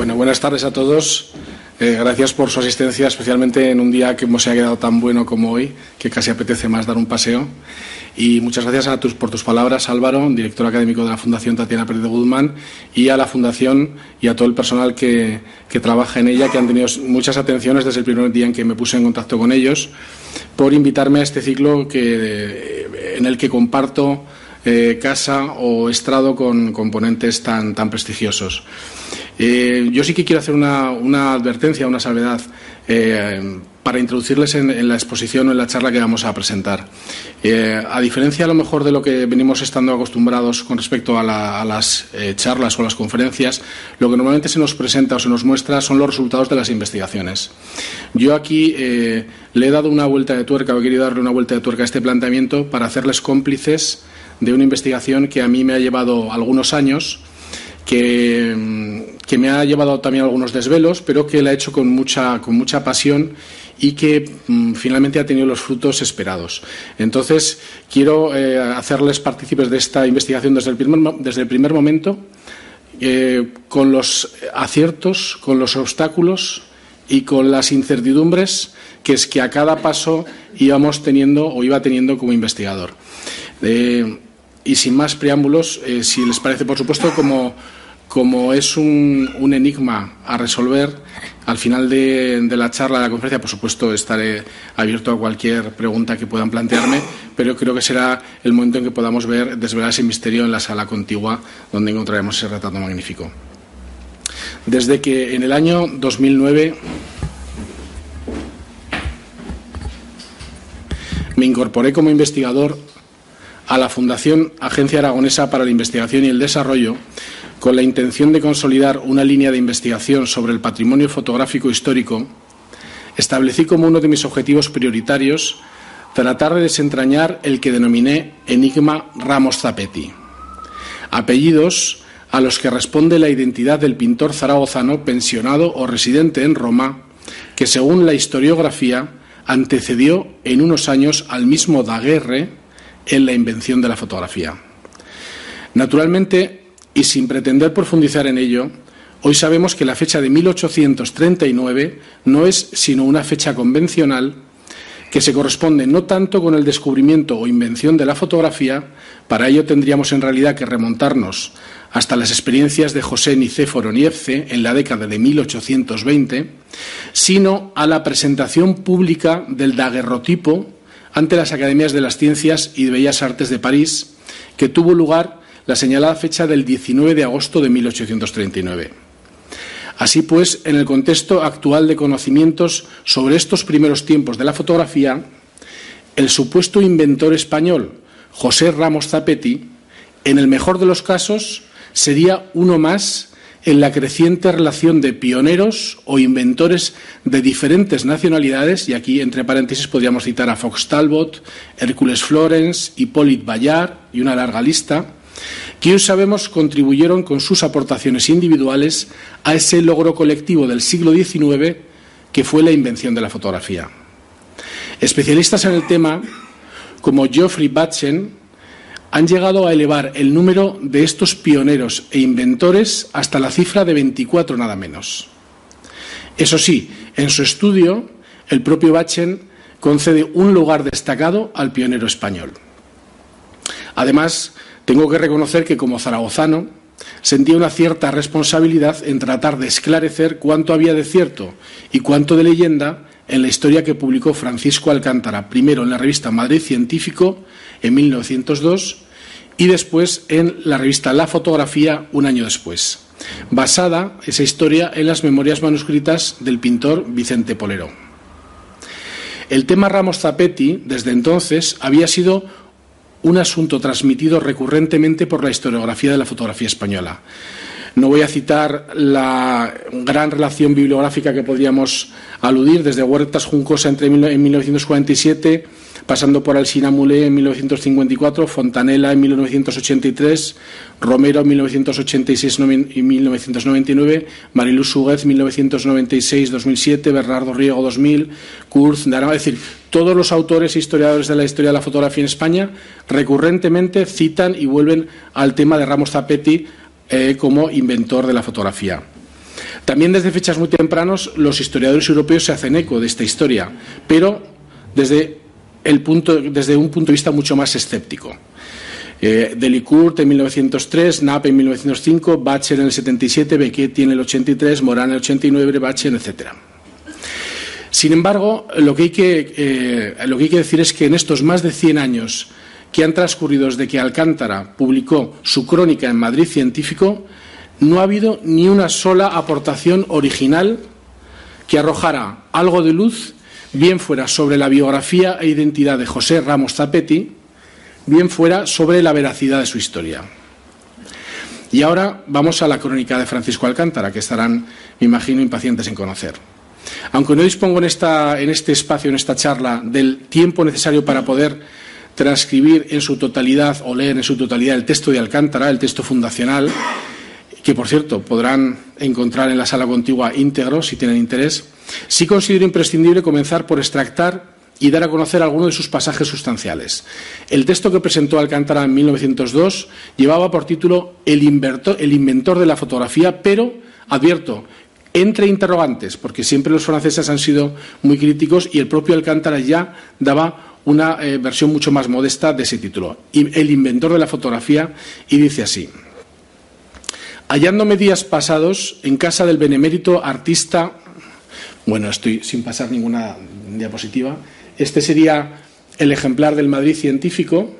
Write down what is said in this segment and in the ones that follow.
Buenas tardes a todos. Eh, gracias por su asistencia, especialmente en un día que se ha quedado tan bueno como hoy, que casi apetece más dar un paseo. Y muchas gracias a tus, por tus palabras, Álvaro, director académico de la Fundación Tatiana Pérez de Guzmán, y a la Fundación y a todo el personal que, que trabaja en ella, que han tenido muchas atenciones desde el primer día en que me puse en contacto con ellos, por invitarme a este ciclo que, en el que comparto eh, casa o estrado con componentes tan, tan prestigiosos. Eh, yo sí que quiero hacer una, una advertencia, una salvedad, eh, para introducirles en, la exposición o en la charla que vamos a presentar. a diferencia, a lo mejor, de lo que venimos estando acostumbrados con respecto a, las charlas o las conferencias, lo que normalmente se nos presenta o se nos muestra son los resultados de las investigaciones. Yo aquí le he dado una vuelta de tuerca, o he querido darle una vuelta de tuerca a este planteamiento para hacerles cómplices de una investigación que a mí me ha llevado algunos años, que, me ha llevado también algunos desvelos, pero que la he hecho con mucha, con mucha pasión y que mm, finalmente ha tenido los frutos esperados. Entonces, quiero eh, hacerles partícipes de esta investigación desde el primer, desde el primer momento, eh, con los aciertos, con los obstáculos y con las incertidumbres que es que a cada paso íbamos teniendo o iba teniendo como investigador. Eh, y sin más preámbulos, eh, si les parece, por supuesto, como, como es un, un, enigma a resolver, al final de, de, la charla, de la conferencia, por supuesto, estaré abierto a cualquier pregunta que puedan plantearme, pero creo que será el momento en que podamos ver, desvelar ese misterio en la sala contigua, donde encontraremos ese retrato magnífico. Desde que en el año 2009 me incorporé como investigador a la Fundación Agencia Aragonesa para la Investigación y el Desarrollo con la intención de consolidar una línea de investigación sobre el patrimonio fotográfico histórico, establecí como uno de mis objetivos prioritarios tratar de desentrañar el que denominé Enigma Ramos Zapetti, apellidos a los que responde la identidad del pintor zaragozano pensionado o residente en Roma, que según la historiografía antecedió en unos años al mismo Daguerre en la invención de la fotografía. Naturalmente, y sin pretender profundizar en ello, hoy sabemos que la fecha de 1839 no es sino una fecha convencional que se corresponde no tanto con el descubrimiento o invención de la fotografía, para ello tendríamos en realidad que remontarnos hasta las experiencias de José Nicéforo Niepce en la década de 1820, sino a la presentación pública del daguerrotipo ante las Academias de las Ciencias y de Bellas Artes de París, que tuvo lugar la señalada fecha del 19 de agosto de 1839. Así pues, en el contexto actual de conocimientos sobre estos primeros tiempos de la fotografía, el supuesto inventor español José Ramos Zapetti, en el mejor de los casos, sería uno más en la creciente relación de pioneros o inventores de diferentes nacionalidades, y aquí entre paréntesis podríamos citar a Fox Talbot, Hércules Florence, Hippolyte Bayard y una larga lista, que sabemos contribuyeron con sus aportaciones individuales a ese logro colectivo del siglo XIX que fue la invención de la fotografía. Especialistas en el tema, como Geoffrey Batchen, han llegado a elevar el número de estos pioneros e inventores hasta la cifra de 24 nada menos. Eso sí, en su estudio, el propio Bachen concede un lugar destacado al pionero español. Además, tengo que reconocer que como zaragozano sentía una cierta responsabilidad en tratar de esclarecer cuánto había de cierto y cuánto de leyenda en la historia que publicó Francisco Alcántara, primero en la revista Madrid Científico en 1902 y después en la revista La Fotografía un año después, basada esa historia en las memorias manuscritas del pintor Vicente Polero. El tema Ramos Zapetti, desde entonces, había sido un asunto transmitido recurrentemente por la historiografía de la fotografía española. No voy a citar la gran relación bibliográfica que podríamos aludir desde Huertas Juncosa entre en 1947 pasando por Alsina Mulé en 1954, Fontanella en 1983, Romero en 1986 y 1999, Mariluz Suguez 1996-2007, Bernardo Riego 2000, Kurz, es decir, todos los autores e historiadores de la historia de la fotografía en España recurrentemente citan y vuelven al tema de Ramos Zapetti eh, como inventor de la fotografía. También desde fechas muy tempranos los historiadores europeos se hacen eco de esta historia, pero desde, el punto, desde un punto de vista mucho más escéptico. Eh, Delicourt en 1903, Knapp en 1905, Bacher en el 77, Beckett en el 83, Morán en el 89, Bacher, etcétera. Sin embargo, lo que, hay que, eh, lo que hay que decir es que en estos más de 100 años que han transcurrido desde que Alcántara publicó su crónica en Madrid Científico, no ha habido ni una sola aportación original que arrojara algo de luz, bien fuera sobre la biografía e identidad de José Ramos Zapetti, bien fuera sobre la veracidad de su historia. Y ahora vamos a la crónica de Francisco Alcántara, que estarán, me imagino, impacientes en conocer. Aunque no dispongo en, esta, en este espacio, en esta charla, del tiempo necesario para poder transcribir en su totalidad o leer en su totalidad el texto de Alcántara, el texto fundacional, que por cierto podrán encontrar en la sala contigua íntegro si tienen interés, sí considero imprescindible comenzar por extractar y dar a conocer algunos de sus pasajes sustanciales. El texto que presentó Alcántara en 1902 llevaba por título El, inventor de la fotografía, pero, advierto, entre interrogantes, porque siempre los franceses han sido muy críticos y el propio Alcántara ya daba una eh, versión mucho más modesta de ese título, El inventor de la fotografía, y dice así. Hallándome días pasados en casa del benemérito artista, bueno, estoy sin pasar ninguna diapositiva, este sería el ejemplar del Madrid científico,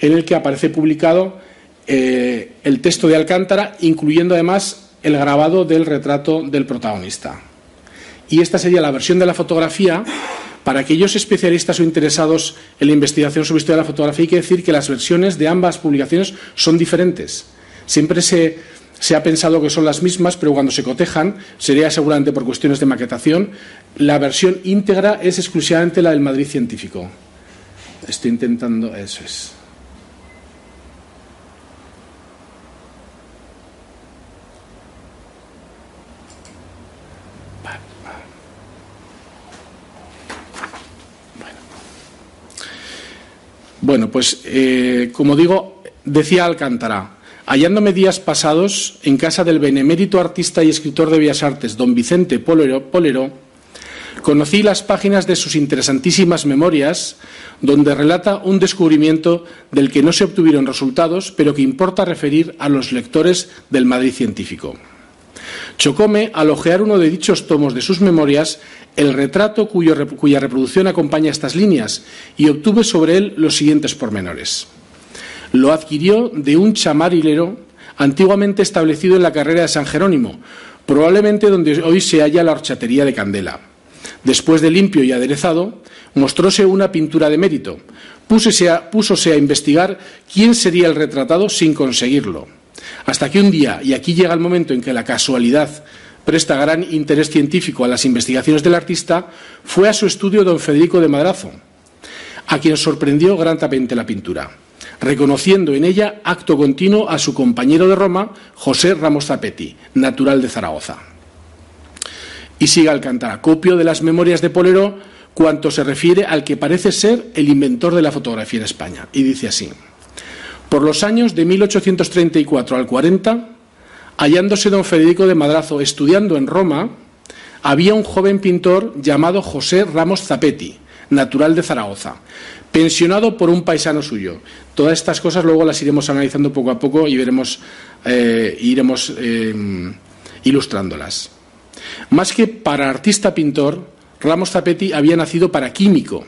en el que aparece publicado eh, el texto de Alcántara, incluyendo además el grabado del retrato del protagonista. Y esta sería la versión de la fotografía para aquellos especialistas o interesados en la investigación sobre historia de la fotografía, hay que decir que las versiones de ambas publicaciones son diferentes. Siempre se, ha pensado que son las mismas, pero cuando se cotejan, sería seguramente por cuestiones de maquetación, la versión íntegra es exclusivamente la del Madrid científico. Estoy intentando, eso es. Bueno, pues eh, como digo, decía Alcántara, hallándome días pasados en casa del benemérito artista y escritor de Bellas Artes, don Vicente Polero, conocí las páginas de sus interesantísimas memorias, donde relata un descubrimiento del que no se obtuvieron resultados, pero que importa referir a los lectores del Madrid científico. Chocóme al ojear uno de dichos tomos de sus memorias el retrato cuya reproducción acompaña estas líneas y obtuve sobre él los siguientes pormenores. Lo adquirió de un chamarilero antiguamente establecido en la carrera de San Jerónimo, probablemente donde hoy se halla la horchatería de Candela. Después de limpio y aderezado, mostróse una pintura de mérito. Púsose a, a investigar quién sería el retratado sin conseguirlo. Hasta que un día, y aquí llega el momento en que la casualidad presta gran interés científico a las investigaciones del artista, fue a su estudio don Federico de Madrazo, a quien sorprendió gratamente la pintura, reconociendo en ella acto continuo a su compañero de Roma, José Ramos Zapetti, natural de Zaragoza. Y sigue Alcántara, copio de las memorias de Polero cuanto se refiere al que parece ser el inventor de la fotografía en España. Y dice así. Por los años de 1834 al 40, hallándose don Federico de Madrazo estudiando en Roma, había un joven pintor llamado José Ramos Zapetti, natural de Zaragoza, pensionado por un paisano suyo. Todas estas cosas luego las iremos analizando poco a poco y veremos, eh, iremos eh, ilustrándolas. Más que para artista pintor, Ramos Zapetti había nacido para químico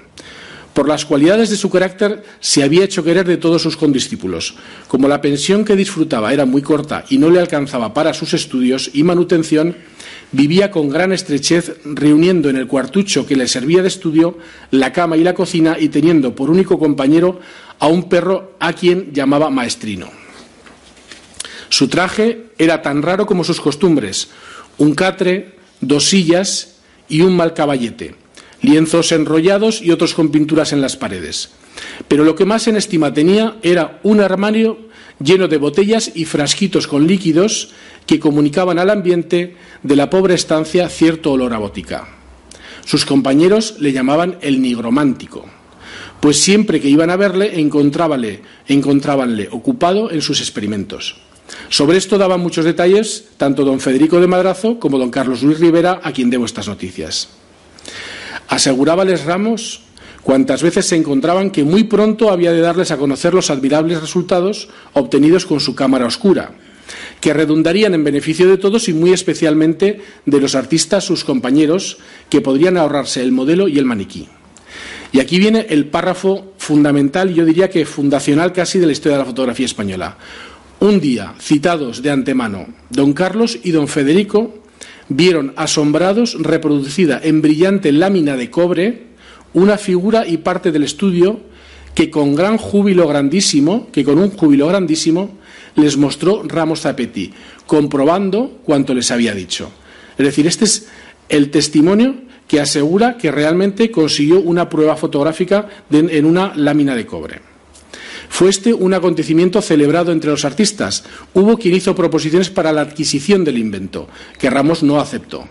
por las cualidades de su carácter se había hecho querer de todos sus condiscípulos. Como la pensión que disfrutaba era muy corta y no le alcanzaba para sus estudios y manutención, vivía con gran estrechez reuniendo en el cuartucho que le servía de estudio la cama y la cocina y teniendo por único compañero a un perro a quien llamaba maestrino. Su traje era tan raro como sus costumbres, un catre, dos sillas y un mal caballete lienzos enrollados y otros con pinturas en las paredes. Pero lo que más en estima tenía era un armario lleno de botellas y frasquitos con líquidos que comunicaban al ambiente de la pobre estancia cierto olor a botica. Sus compañeros le llamaban el nigromántico, pues siempre que iban a verle encontrábanle, encontrábanle ocupado en sus experimentos. Sobre esto daban muchos detalles tanto don Federico de Madrazo como don Carlos Luis Rivera, a quien debo estas noticias. Asegurábales Ramos cuantas veces se encontraban que muy pronto había de darles a conocer los admirables resultados obtenidos con su cámara oscura, que redundarían en beneficio de todos y muy especialmente de los artistas, sus compañeros, que podrían ahorrarse el modelo y el maniquí. Y aquí viene el párrafo fundamental, yo diría que fundacional casi de la historia de la fotografía española. Un día, citados de antemano, don Carlos y don Federico vieron asombrados reproducida en brillante lámina de cobre una figura y parte del estudio que con gran júbilo grandísimo, que con un júbilo grandísimo les mostró Ramos Zapetti, comprobando cuanto les había dicho. Es decir, este es el testimonio que asegura que realmente consiguió una prueba fotográfica en una lámina de cobre. Fue este un acontecimiento celebrado entre los artistas. Hubo quien hizo proposiciones para la adquisición del invento, que Ramos no aceptó.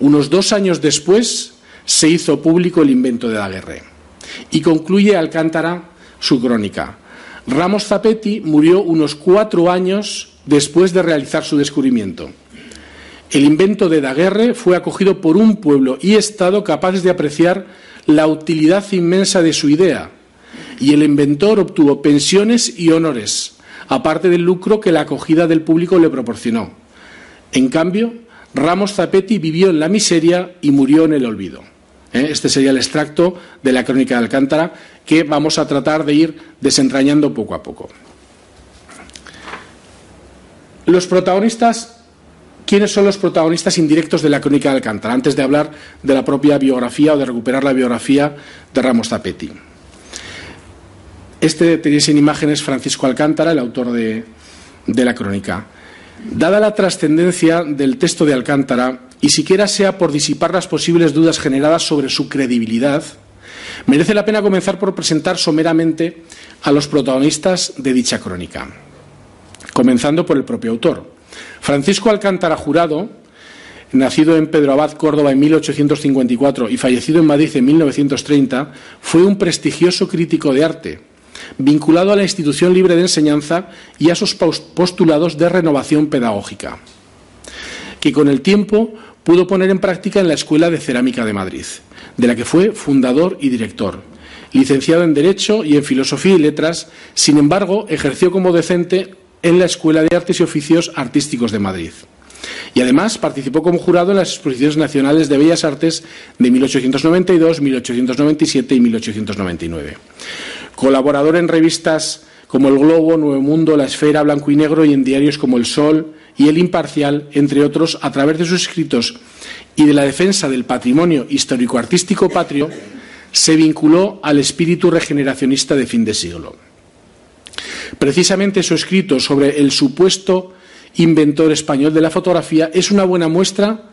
Unos dos años después se hizo público el invento de Daguerre. Y concluye Alcántara su crónica. Ramos Zapetti murió unos cuatro años después de realizar su descubrimiento. El invento de Daguerre fue acogido por un pueblo y Estado capaces de apreciar la utilidad inmensa de su idea, y el inventor obtuvo pensiones y honores, aparte del lucro que la acogida del público le proporcionó. En cambio, Ramos Zapetti vivió en la miseria y murió en el olvido. ¿Eh? Este sería el extracto de la crónica de Alcántara que vamos a tratar de ir desentrañando poco a poco. Los protagonistas, ¿quiénes son los protagonistas indirectos de la crónica de Alcántara? Antes de hablar de la propia biografía o de recuperar la biografía de Ramos Zapetti. Este tenéis en imágenes Francisco Alcántara, el autor de, de la crónica. Dada la trascendencia del texto de Alcántara, y siquiera sea por disipar las posibles dudas generadas sobre su credibilidad, merece la pena comenzar por presentar someramente a los protagonistas de dicha crónica, comenzando por el propio autor. Francisco Alcántara Jurado, nacido en Pedro Abad, Córdoba, en 1854 y fallecido en Madrid en 1930, fue un prestigioso crítico de arte, vinculado a la institución libre de enseñanza y a sus postulados de renovación pedagógica, que con el tiempo pudo poner en práctica en la Escuela de Cerámica de Madrid, de la que fue fundador y director. Licenciado en Derecho y en Filosofía y Letras, sin embargo, ejerció como docente en la Escuela de Artes y Oficios Artísticos de Madrid. Y además participó como jurado en las exposiciones nacionales de Bellas Artes de 1892, 1897 y 1899. Colaborador en revistas como El Globo, Nuevo Mundo, La Esfera, Blanco y Negro y en diarios como El Sol, y El Imparcial, entre otros, a través de sus escritos y de la defensa del patrimonio histórico-artístico patrio, se vinculó al espíritu regeneracionista de fin de siglo. Precisamente su escrito sobre el supuesto inventor español de la fotografía es una buena muestra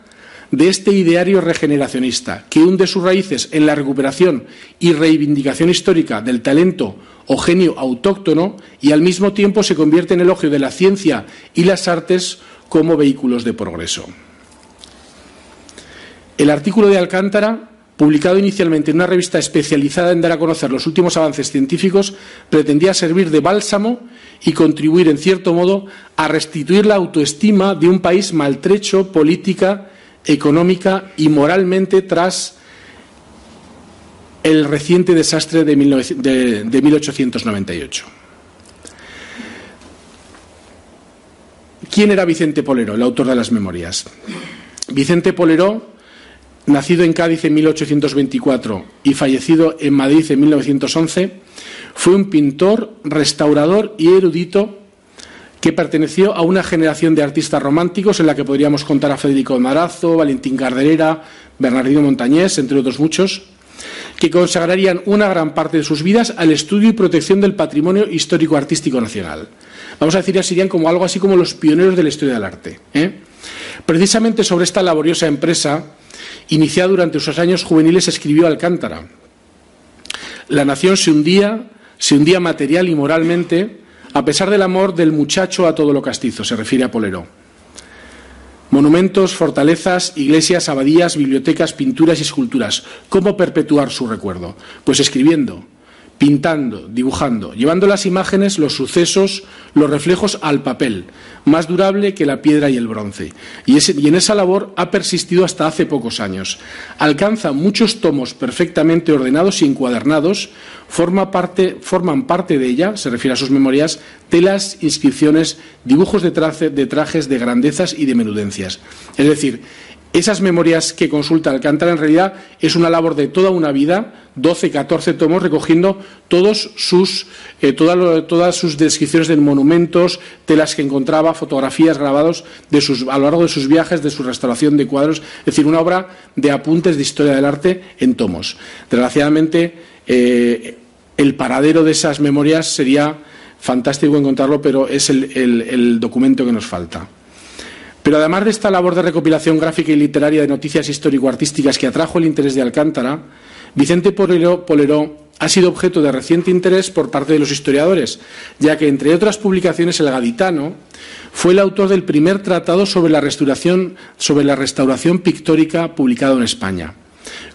de este ideario regeneracionista, que hunde sus raíces en la recuperación y reivindicación histórica del talento o genio autóctono y al mismo tiempo se convierte en elogio de la ciencia y las artes como vehículos de progreso. El artículo de Alcántara, publicado inicialmente en una revista especializada en dar a conocer los últimos avances científicos, pretendía servir de bálsamo y contribuir, en cierto modo, a restituir la autoestima de un país maltrecho política, económica y moralmente tras el reciente desastre de, 1898. ¿Quién era Vicente Polero, el autor de las memorias? Vicente Polero, nacido en Cádiz en 1824 y fallecido en Madrid en 1911, fue un pintor, restaurador y erudito que perteneció a una generación de artistas románticos en la que podríamos contar a Federico de Marazo, Valentín Carderera, Bernardino Montañés, entre otros muchos que consagrarían una gran parte de sus vidas al estudio y protección del patrimonio histórico-artístico nacional. Vamos a decir, ya serían como algo así como los pioneros de la historia del arte. ¿eh? Precisamente sobre esta laboriosa empresa, iniciada durante sus años juveniles, escribió Alcántara. La nación se hundía, se hundía material y moralmente, a pesar del amor del muchacho a todo lo castizo, se refiere a Polero. Monumentos, fortalezas, iglesias, abadías, bibliotecas, pinturas y esculturas. ¿Cómo perpetuar su recuerdo? Pues escribiendo, pintando, dibujando, llevando las imágenes, los sucesos, los reflejos al papel, más durable que la piedra y el bronce. Y, en esa labor ha persistido hasta hace pocos años. Alcanza muchos tomos perfectamente ordenados y encuadernados, forman parte de ella, se refiere a sus memorias, telas, inscripciones, dibujos de, de trajes, de grandezas y de menudencias. Es decir, esas memorias que consulta Alcántara en realidad es una labor de toda una vida, 12, 14 tomos, recogiendo todos sus, eh, todas sus descripciones de monumentos, telas que encontraba, fotografías, grabados de sus, a lo largo de sus viajes, de su restauración de cuadros, es decir, una obra de apuntes de historia del arte en tomos. Desgraciadamente, eh, el paradero de esas memorias sería fantástico encontrarlo, pero es el documento que nos falta. Pero además de esta labor de recopilación gráfica y literaria de noticias histórico-artísticas que atrajo el interés de Alcántara, Vicente Poleró, ha sido objeto de reciente interés por parte de los historiadores, ya que, entre otras publicaciones, el gaditano fue el autor del primer tratado sobre la restauración, sobre la restauración pictórica publicado en España,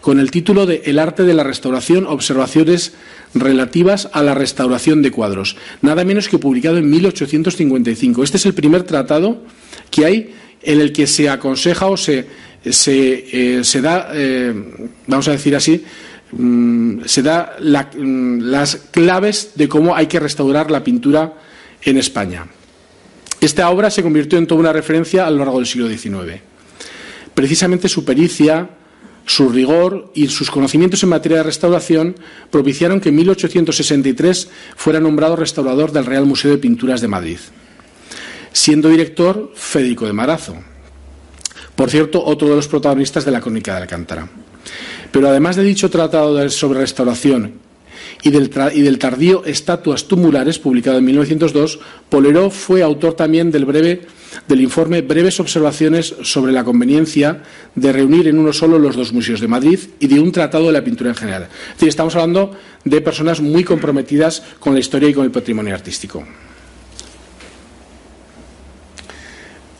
con el título de El arte de la restauración, observaciones relativas a la restauración de cuadros, nada menos que publicado en 1855. Este es el primer tratado que hay en el que se aconseja o se, se, eh, da, eh, vamos a decir así, mm, se da mm, las claves de cómo hay que restaurar la pintura en España. Esta obra se convirtió en toda una referencia a lo largo del siglo XIX. Precisamente su pericia, su rigor y sus conocimientos en materia de restauración propiciaron que en 1863 fuera nombrado restaurador del Real Museo de Pinturas de Madrid siendo director Federico de Marazo. Por cierto, otro de los protagonistas de la Crónica de Alcántara. Pero además de dicho tratado sobre restauración y del, del, tardío Estatuas tumulares, publicado en 1902, Poleró fue autor también del, breve, del informe Breves observaciones sobre la conveniencia de reunir en uno solo los dos museos de Madrid y de un tratado de la pintura en general. Es decir, estamos hablando de personas muy comprometidas con la historia y con el patrimonio artístico.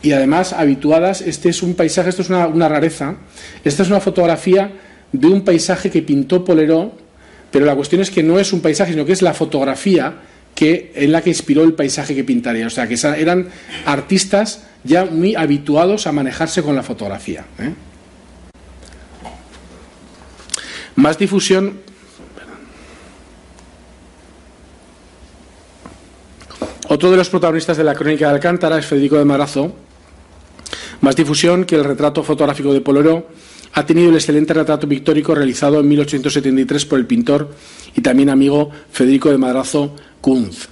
y además habituadas. Este es un paisaje, esto es una, rareza. Esta es una fotografía de un paisaje que pintó Poleró, pero la cuestión es que no es un paisaje, sino que es la fotografía que, en la que inspiró el paisaje que pintaría. O sea, que eran artistas ya muy habituados a manejarse con la fotografía. ¿eh? Más difusión. Otro de los protagonistas de la crónica de Alcántara es Federico de Marazo, más difusión que el retrato fotográfico de Poleró ha tenido el excelente retrato pictórico realizado en 1873 por el pintor y también amigo Federico de Madrazo Kunz,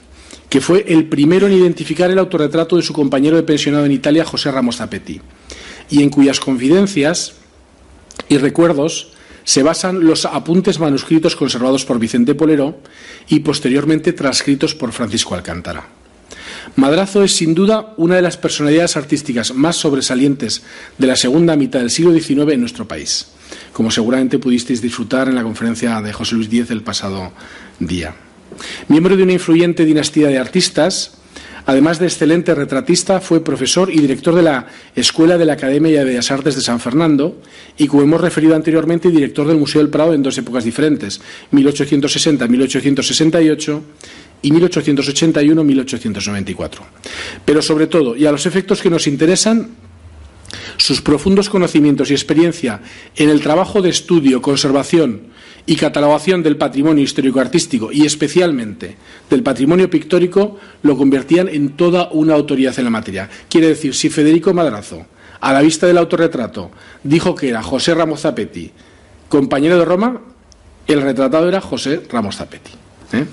que fue el primero en identificar el autorretrato de su compañero de pensionado en Italia, José Ramos Zapetti, y en cuyas confidencias y recuerdos se basan los apuntes manuscritos conservados por Vicente Poleró y posteriormente transcritos por Francisco Alcántara. Madrazo es sin duda una de las personalidades artísticas más sobresalientes de la segunda mitad del siglo XIX en nuestro país, como seguramente pudisteis disfrutar en la conferencia de José Luis Díez el pasado día. Miembro de una influyente dinastía de artistas, Además de excelente retratista, fue profesor y director de la Escuela de la Academia de Bellas Artes de San Fernando y, como hemos referido anteriormente, director del Museo del Prado en dos épocas diferentes, 1860-1868 y 1881-1894. Pero sobre todo, y a los efectos que nos interesan, sus profundos conocimientos y experiencia en el trabajo de estudio, conservación y catalogación del patrimonio histórico-artístico y especialmente del patrimonio pictórico lo convertían en toda una autoridad en la materia. Quiere decir, si Federico Madrazo, a la vista del autorretrato, dijo que era José Ramos Zapetti, compañero de Roma, el retratado era José Ramos Zapetti. ¿eh?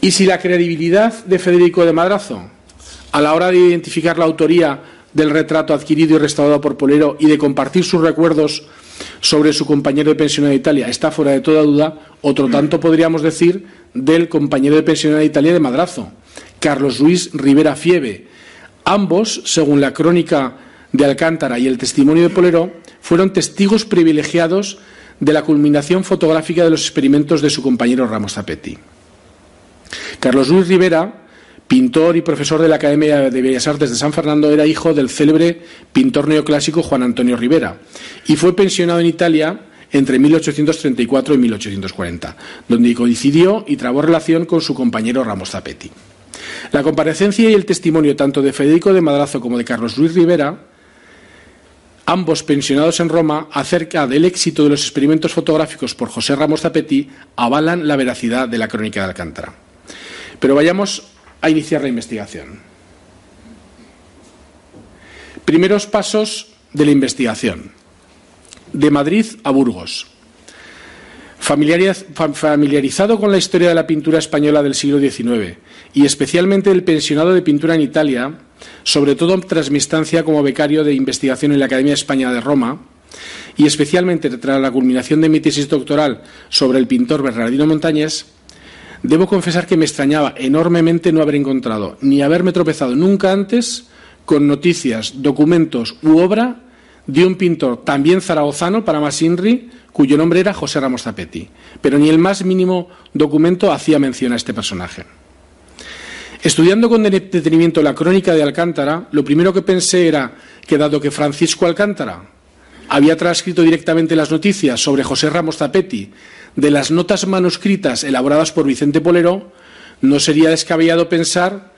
Y si la credibilidad de Federico de Madrazo a la hora de identificar la autoría del retrato adquirido y restaurado por Polero y de compartir sus recuerdos sobre su compañero de pensión de Italia está fuera de toda duda, otro tanto podríamos decir del compañero de pensión de Italia de Madrazo, Carlos Luis Rivera Fiebe. Ambos, según la crónica de Alcántara y el testimonio de Polero, fueron testigos privilegiados de la culminación fotográfica de los experimentos de su compañero Ramos Zapetti. Carlos Luis Rivera, pintor y profesor de la Academia de Bellas Artes de San Fernando, era hijo del célebre pintor neoclásico Juan Antonio Rivera y fue pensionado en Italia entre 1834 y 1840, donde coincidió y trabó relación con su compañero Ramos Zapetti. La comparecencia y el testimonio tanto de Federico de Madrazo como de Carlos Luis Rivera, ambos pensionados en Roma, acerca del éxito de los experimentos fotográficos por José Ramos Zapetti, avalan la veracidad de la crónica de Alcántara. Pero vayamos a iniciar la investigación. Primeros pasos de la investigación. De Madrid a Burgos. Familiarizado con la historia de la pintura española del siglo XIX y especialmente del pensionado de pintura en Italia, sobre todo tras mi estancia como becario de investigación en la Academia de España de Roma, y especialmente tras la culminación de mi tesis doctoral sobre el pintor Bernardino Montañés, debo confesar que me extrañaba enormemente no haber encontrado ni haberme tropezado nunca antes con noticias, documentos u obra de un pintor también zaragozano para más INRI, cuyo nombre era José Ramos Zapetti, pero ni el más mínimo documento hacía mención a este personaje. Estudiando con detenimiento la crónica de Alcántara, lo primero que pensé era que dado que Francisco Alcántara había transcrito directamente las noticias sobre José Ramos Zapetti de las notas manuscritas elaboradas por Vicente Polero, no sería descabellado pensar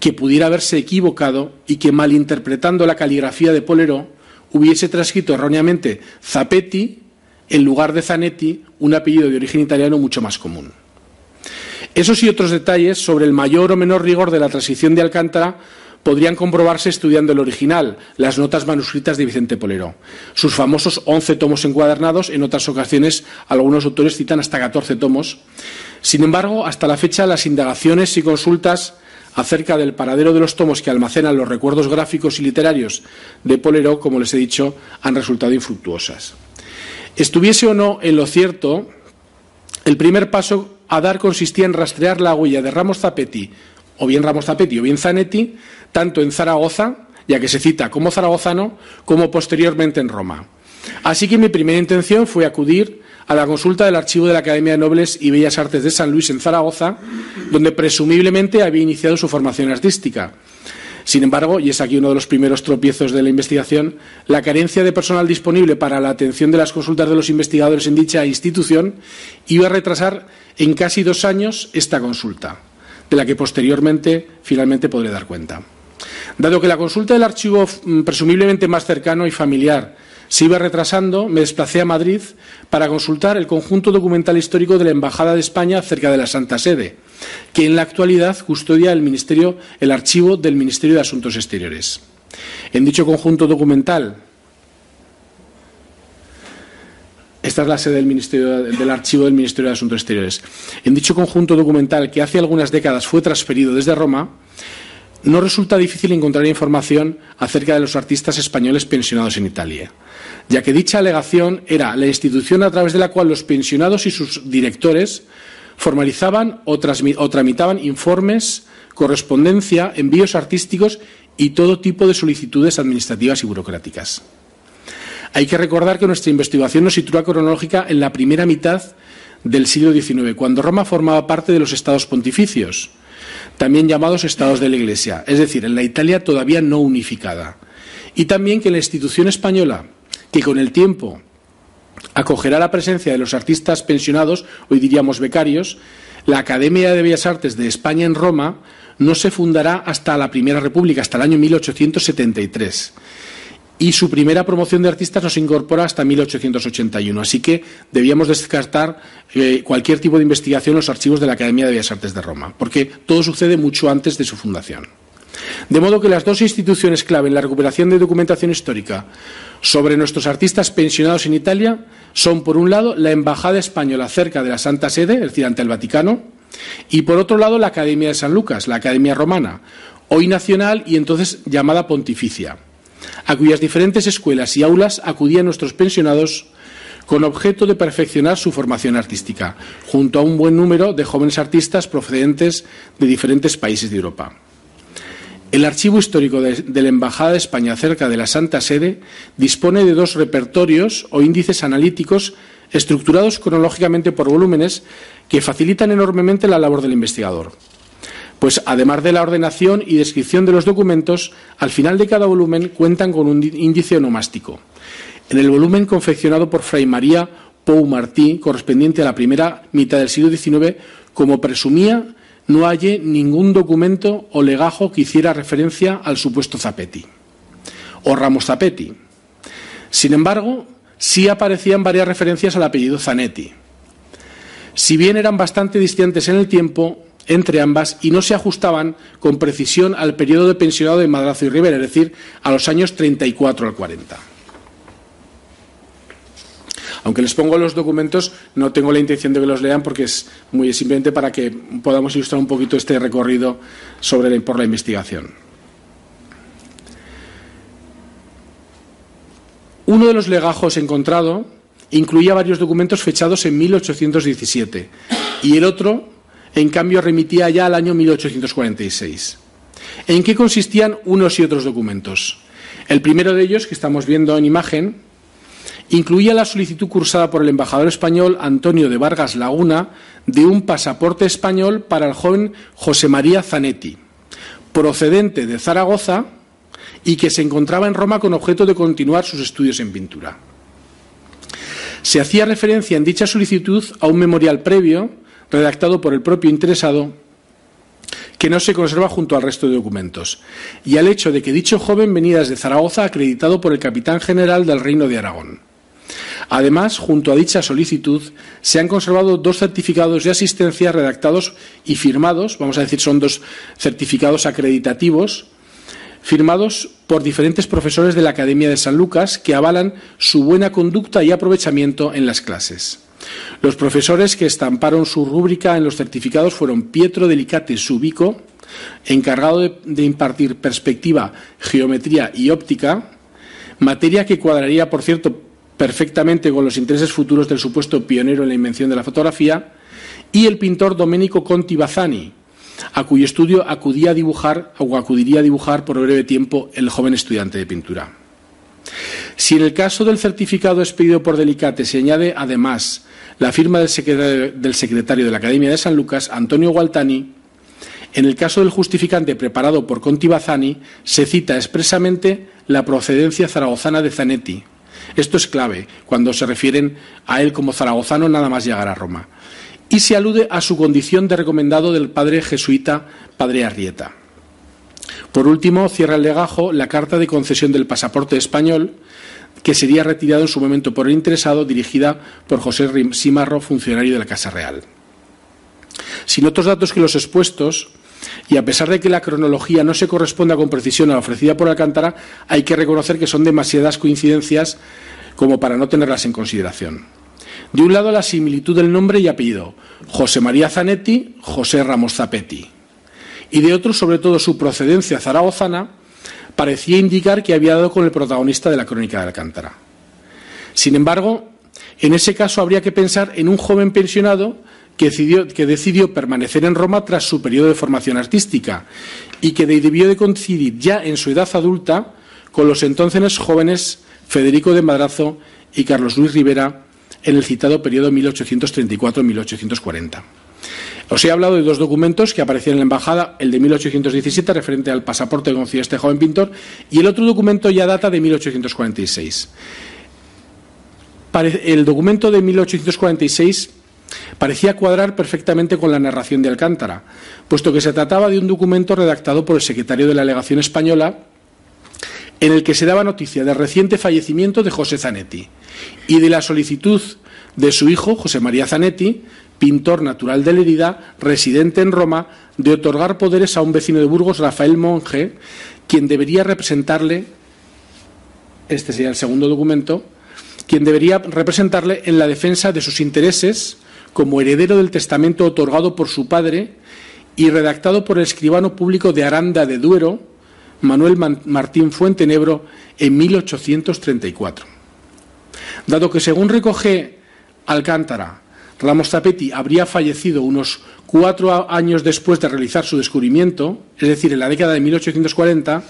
que pudiera haberse equivocado y que malinterpretando la caligrafía de Polero hubiese transcrito erróneamente Zapetti en lugar de Zanetti, un apellido de origen italiano mucho más común. Esos y otros detalles sobre el mayor o menor rigor de la transición de Alcántara podrían comprobarse estudiando el original, las notas manuscritas de Vicente Polero. Sus famosos once tomos encuadernados, en otras ocasiones algunos autores citan hasta catorce tomos. Sin embargo, hasta la fecha las indagaciones y consultas acerca del paradero de los tomos que almacenan los recuerdos gráficos y literarios de Polero, como les he dicho, han resultado infructuosas. Estuviese o no en lo cierto, el primer paso a dar consistía en rastrear la huella de Ramos Zapetti, o bien Ramos Zapetti o bien Zanetti, tanto en Zaragoza, ya que se cita como zaragozano, como posteriormente en Roma. Así que mi primera intención fue acudir a la consulta del archivo de la Academia de Nobles y Bellas Artes de San Luis en Zaragoza, donde presumiblemente había iniciado su formación artística. Sin embargo, y es aquí uno de los primeros tropiezos de la investigación, la carencia de personal disponible para la atención de las consultas de los investigadores en dicha institución iba a retrasar en casi dos años esta consulta, de la que posteriormente finalmente podré dar cuenta. Dado que la consulta del archivo mm, presumiblemente más cercano y familiar se iba retrasando, me desplacé a Madrid para consultar el conjunto documental histórico de la Embajada de España cerca de la Santa Sede, que en la actualidad custodia el, ministerio, el archivo del Ministerio de Asuntos Exteriores. En dicho conjunto documental, esta es la sede del, ministerio, del archivo del Ministerio de Asuntos Exteriores. En dicho conjunto documental, que hace algunas décadas fue transferido desde Roma, no resulta difícil encontrar información acerca de los artistas españoles pensionados en Italia, ya que dicha alegación era la institución a través de la cual los pensionados y sus directores formalizaban o, o tramitaban informes, correspondencia, envíos artísticos y todo tipo de solicitudes administrativas y burocráticas. Hay que recordar que nuestra investigación nos sitúa cronológica en la primera mitad del siglo XIX, cuando Roma formaba parte de los estados pontificios también llamados estados de la Iglesia, es decir, en la Italia todavía no unificada. Y también que la institución española, que con el tiempo acogerá la presencia de los artistas pensionados, hoy diríamos becarios, la Academia de Bellas Artes de España en Roma no se fundará hasta la Primera República, hasta el año 1873 y su primera promoción de artistas nos incorpora hasta 1881. Así que debíamos descartar eh, cualquier tipo de investigación en los archivos de la Academia de Bellas Artes de Roma, porque todo sucede mucho antes de su fundación. De modo que las dos instituciones clave en la recuperación de documentación histórica sobre nuestros artistas pensionados en Italia son, por un lado, la Embajada Española cerca de la Santa Sede, es decir, ante el Vaticano, y por otro lado, la Academia de San Lucas, la Academia Romana, hoy nacional y entonces llamada pontificia a cuyas diferentes escuelas y aulas acudían nuestros pensionados con objeto de perfeccionar su formación artística, junto a un buen número de jóvenes artistas procedentes de diferentes países de Europa. El archivo histórico de, la Embajada de España cerca de la Santa Sede dispone de dos repertorios o índices analíticos estructurados cronológicamente por volúmenes que facilitan enormemente la labor del investigador pues además de la ordenación y descripción de los documentos, al final de cada volumen cuentan con un índice onomástico. En el volumen confeccionado por Fray María Pou Martí, correspondiente a la primera mitad del siglo XIX, como presumía, no hallé ningún documento o legajo que hiciera referencia al supuesto Zapetti o Ramos Zapetti. Sin embargo, sí aparecían varias referencias al apellido Zanetti. Si bien eran bastante distantes en el tiempo entre ambas y no se ajustaban con precisión al periodo de pensionado de Madrazo y Rivera, es decir, a los años 34 al 40. Aunque les pongo los documentos, no tengo la intención de que los lean porque es muy simplemente para que podamos ilustrar un poquito este recorrido sobre por la investigación. Uno de los legajos encontrado incluía varios documentos fechados en 1817 y el otro, en cambio, remitía ya al año 1846. ¿En qué consistían unos y otros documentos? El primero de ellos, que estamos viendo en imagen, incluía la solicitud cursada por el embajador español Antonio de Vargas Laguna de un pasaporte español para el joven José María Zanetti, procedente de Zaragoza y que se encontraba en Roma con objeto de continuar sus estudios en pintura. Se hacía referencia en dicha solicitud a un memorial previo, redactado por el propio interesado, que no se conserva junto al resto de documentos, y al hecho de que dicho joven venía desde Zaragoza acreditado por el capitán general del Reino de Aragón. Además, junto a dicha solicitud, se han conservado dos certificados de asistencia redactados y firmados, vamos a decir, son dos certificados acreditativos, firmados por diferentes profesores de la Academia de San Lucas que avalan su buena conducta y aprovechamiento en las clases. Los profesores que estamparon su rúbrica en los certificados fueron Pietro Delicate Subico, encargado de, de impartir perspectiva, geometría y óptica, materia que cuadraría, por cierto, perfectamente con los intereses futuros del supuesto pionero en la invención de la fotografía, y el pintor Domenico Conti Bazzani, a cuyo estudio acudía a dibujar o acudiría a dibujar por breve tiempo el joven estudiante de pintura. Si en el caso del certificado expedido por Delicate se añade además la firma del secretario, de la Academia de San Lucas, Antonio Gualtani, en el caso del justificante preparado por Conti Bazzani se cita expresamente la procedencia zaragozana de Zanetti, esto es clave cuando se refieren a él como zaragozano nada más llegar a Roma. Y se alude a su condición de recomendado del padre jesuita, padre Arrieta. Por último, cierra el legajo la carta de concesión del pasaporte español, que sería retirado en su momento por el interesado, dirigida por José Simarro, funcionario de la Casa Real. Sin otros datos que los expuestos, y a pesar de que la cronología no se corresponda con precisión a la ofrecida por Alcántara, hay que reconocer que son demasiadas coincidencias como para no tenerlas en consideración. De un lado, la similitud del nombre y apellido, José María Zanetti, José Ramos Zapetti. Y de otro, sobre todo, su procedencia zaragozana, parecía indicar que había dado con el protagonista de la crónica de Alcántara. Sin embargo, en ese caso habría que pensar en un joven pensionado que decidió, que decidió, permanecer en Roma tras su periodo de formación artística y que debió de coincidir ya en su edad adulta con los entonces jóvenes Federico de Madrazo y Carlos Luis Rivera en el citado periodo 1834-1840. Os he hablado de dos documentos que aparecían en la embajada, el de 1817 referente al pasaporte que concedió este joven pintor y el otro documento ya data de 1846. El documento de 1846 parecía cuadrar perfectamente con la narración de Alcántara, puesto que se trataba de un documento redactado por el secretario de la legación española en el que se daba noticia del reciente fallecimiento de José Zanetti y de la solicitud de su hijo, José María Zanetti, pintor natural de Lerida, residente en Roma, de otorgar poderes a un vecino de Burgos, Rafael Monge, quien debería representarle, este sería el segundo documento, quien debería representarle en la defensa de sus intereses como heredero del testamento otorgado por su padre y redactado por el escribano público de Aranda de Duero, Manuel Martín Fuentenebro, en 1834. Dado que, según recoge Alcántara, Ramos Zapetti habría fallecido unos cuatro años después de realizar su descubrimiento, es decir, en la década de 1840,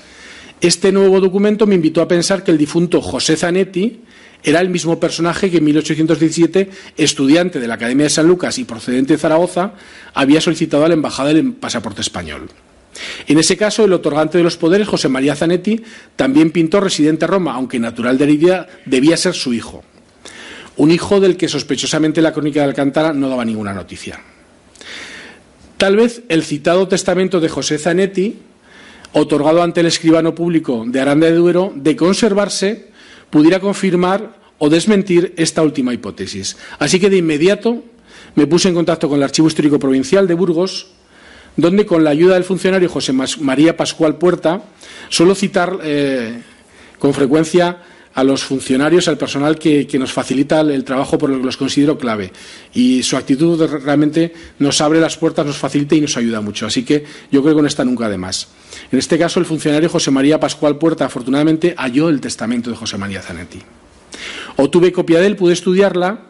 este nuevo documento me invitó a pensar que el difunto José Zanetti era el mismo personaje que en 1817, estudiante de la Academia de San Lucas y procedente de Zaragoza, había solicitado a la embajada el pasaporte español. En ese caso, el otorgante de los poderes, José María Zanetti, también pintó residente Roma, aunque natural de Heredia, debía ser su hijo. Un hijo del que sospechosamente la crónica de Alcántara no daba ninguna noticia. Tal vez el citado testamento de José Zanetti, otorgado ante el escribano público de Aranda de Duero, de conservarse, pudiera confirmar o desmentir esta última hipótesis. Así que de inmediato me puse en contacto con el Archivo Histórico Provincial de Burgos, donde con la ayuda del funcionario José María Pascual Puerta suelo citar eh, con frecuencia a los funcionarios, al personal que, nos facilita el, trabajo por lo que los considero clave. Y su actitud realmente nos abre las puertas, nos facilita y nos ayuda mucho. Así que yo creo que no está nunca de más. En este caso, el funcionario José María Pascual Puerta, afortunadamente, halló el testamento de José María Zanetti. Obtuve copia de él, pude estudiarla,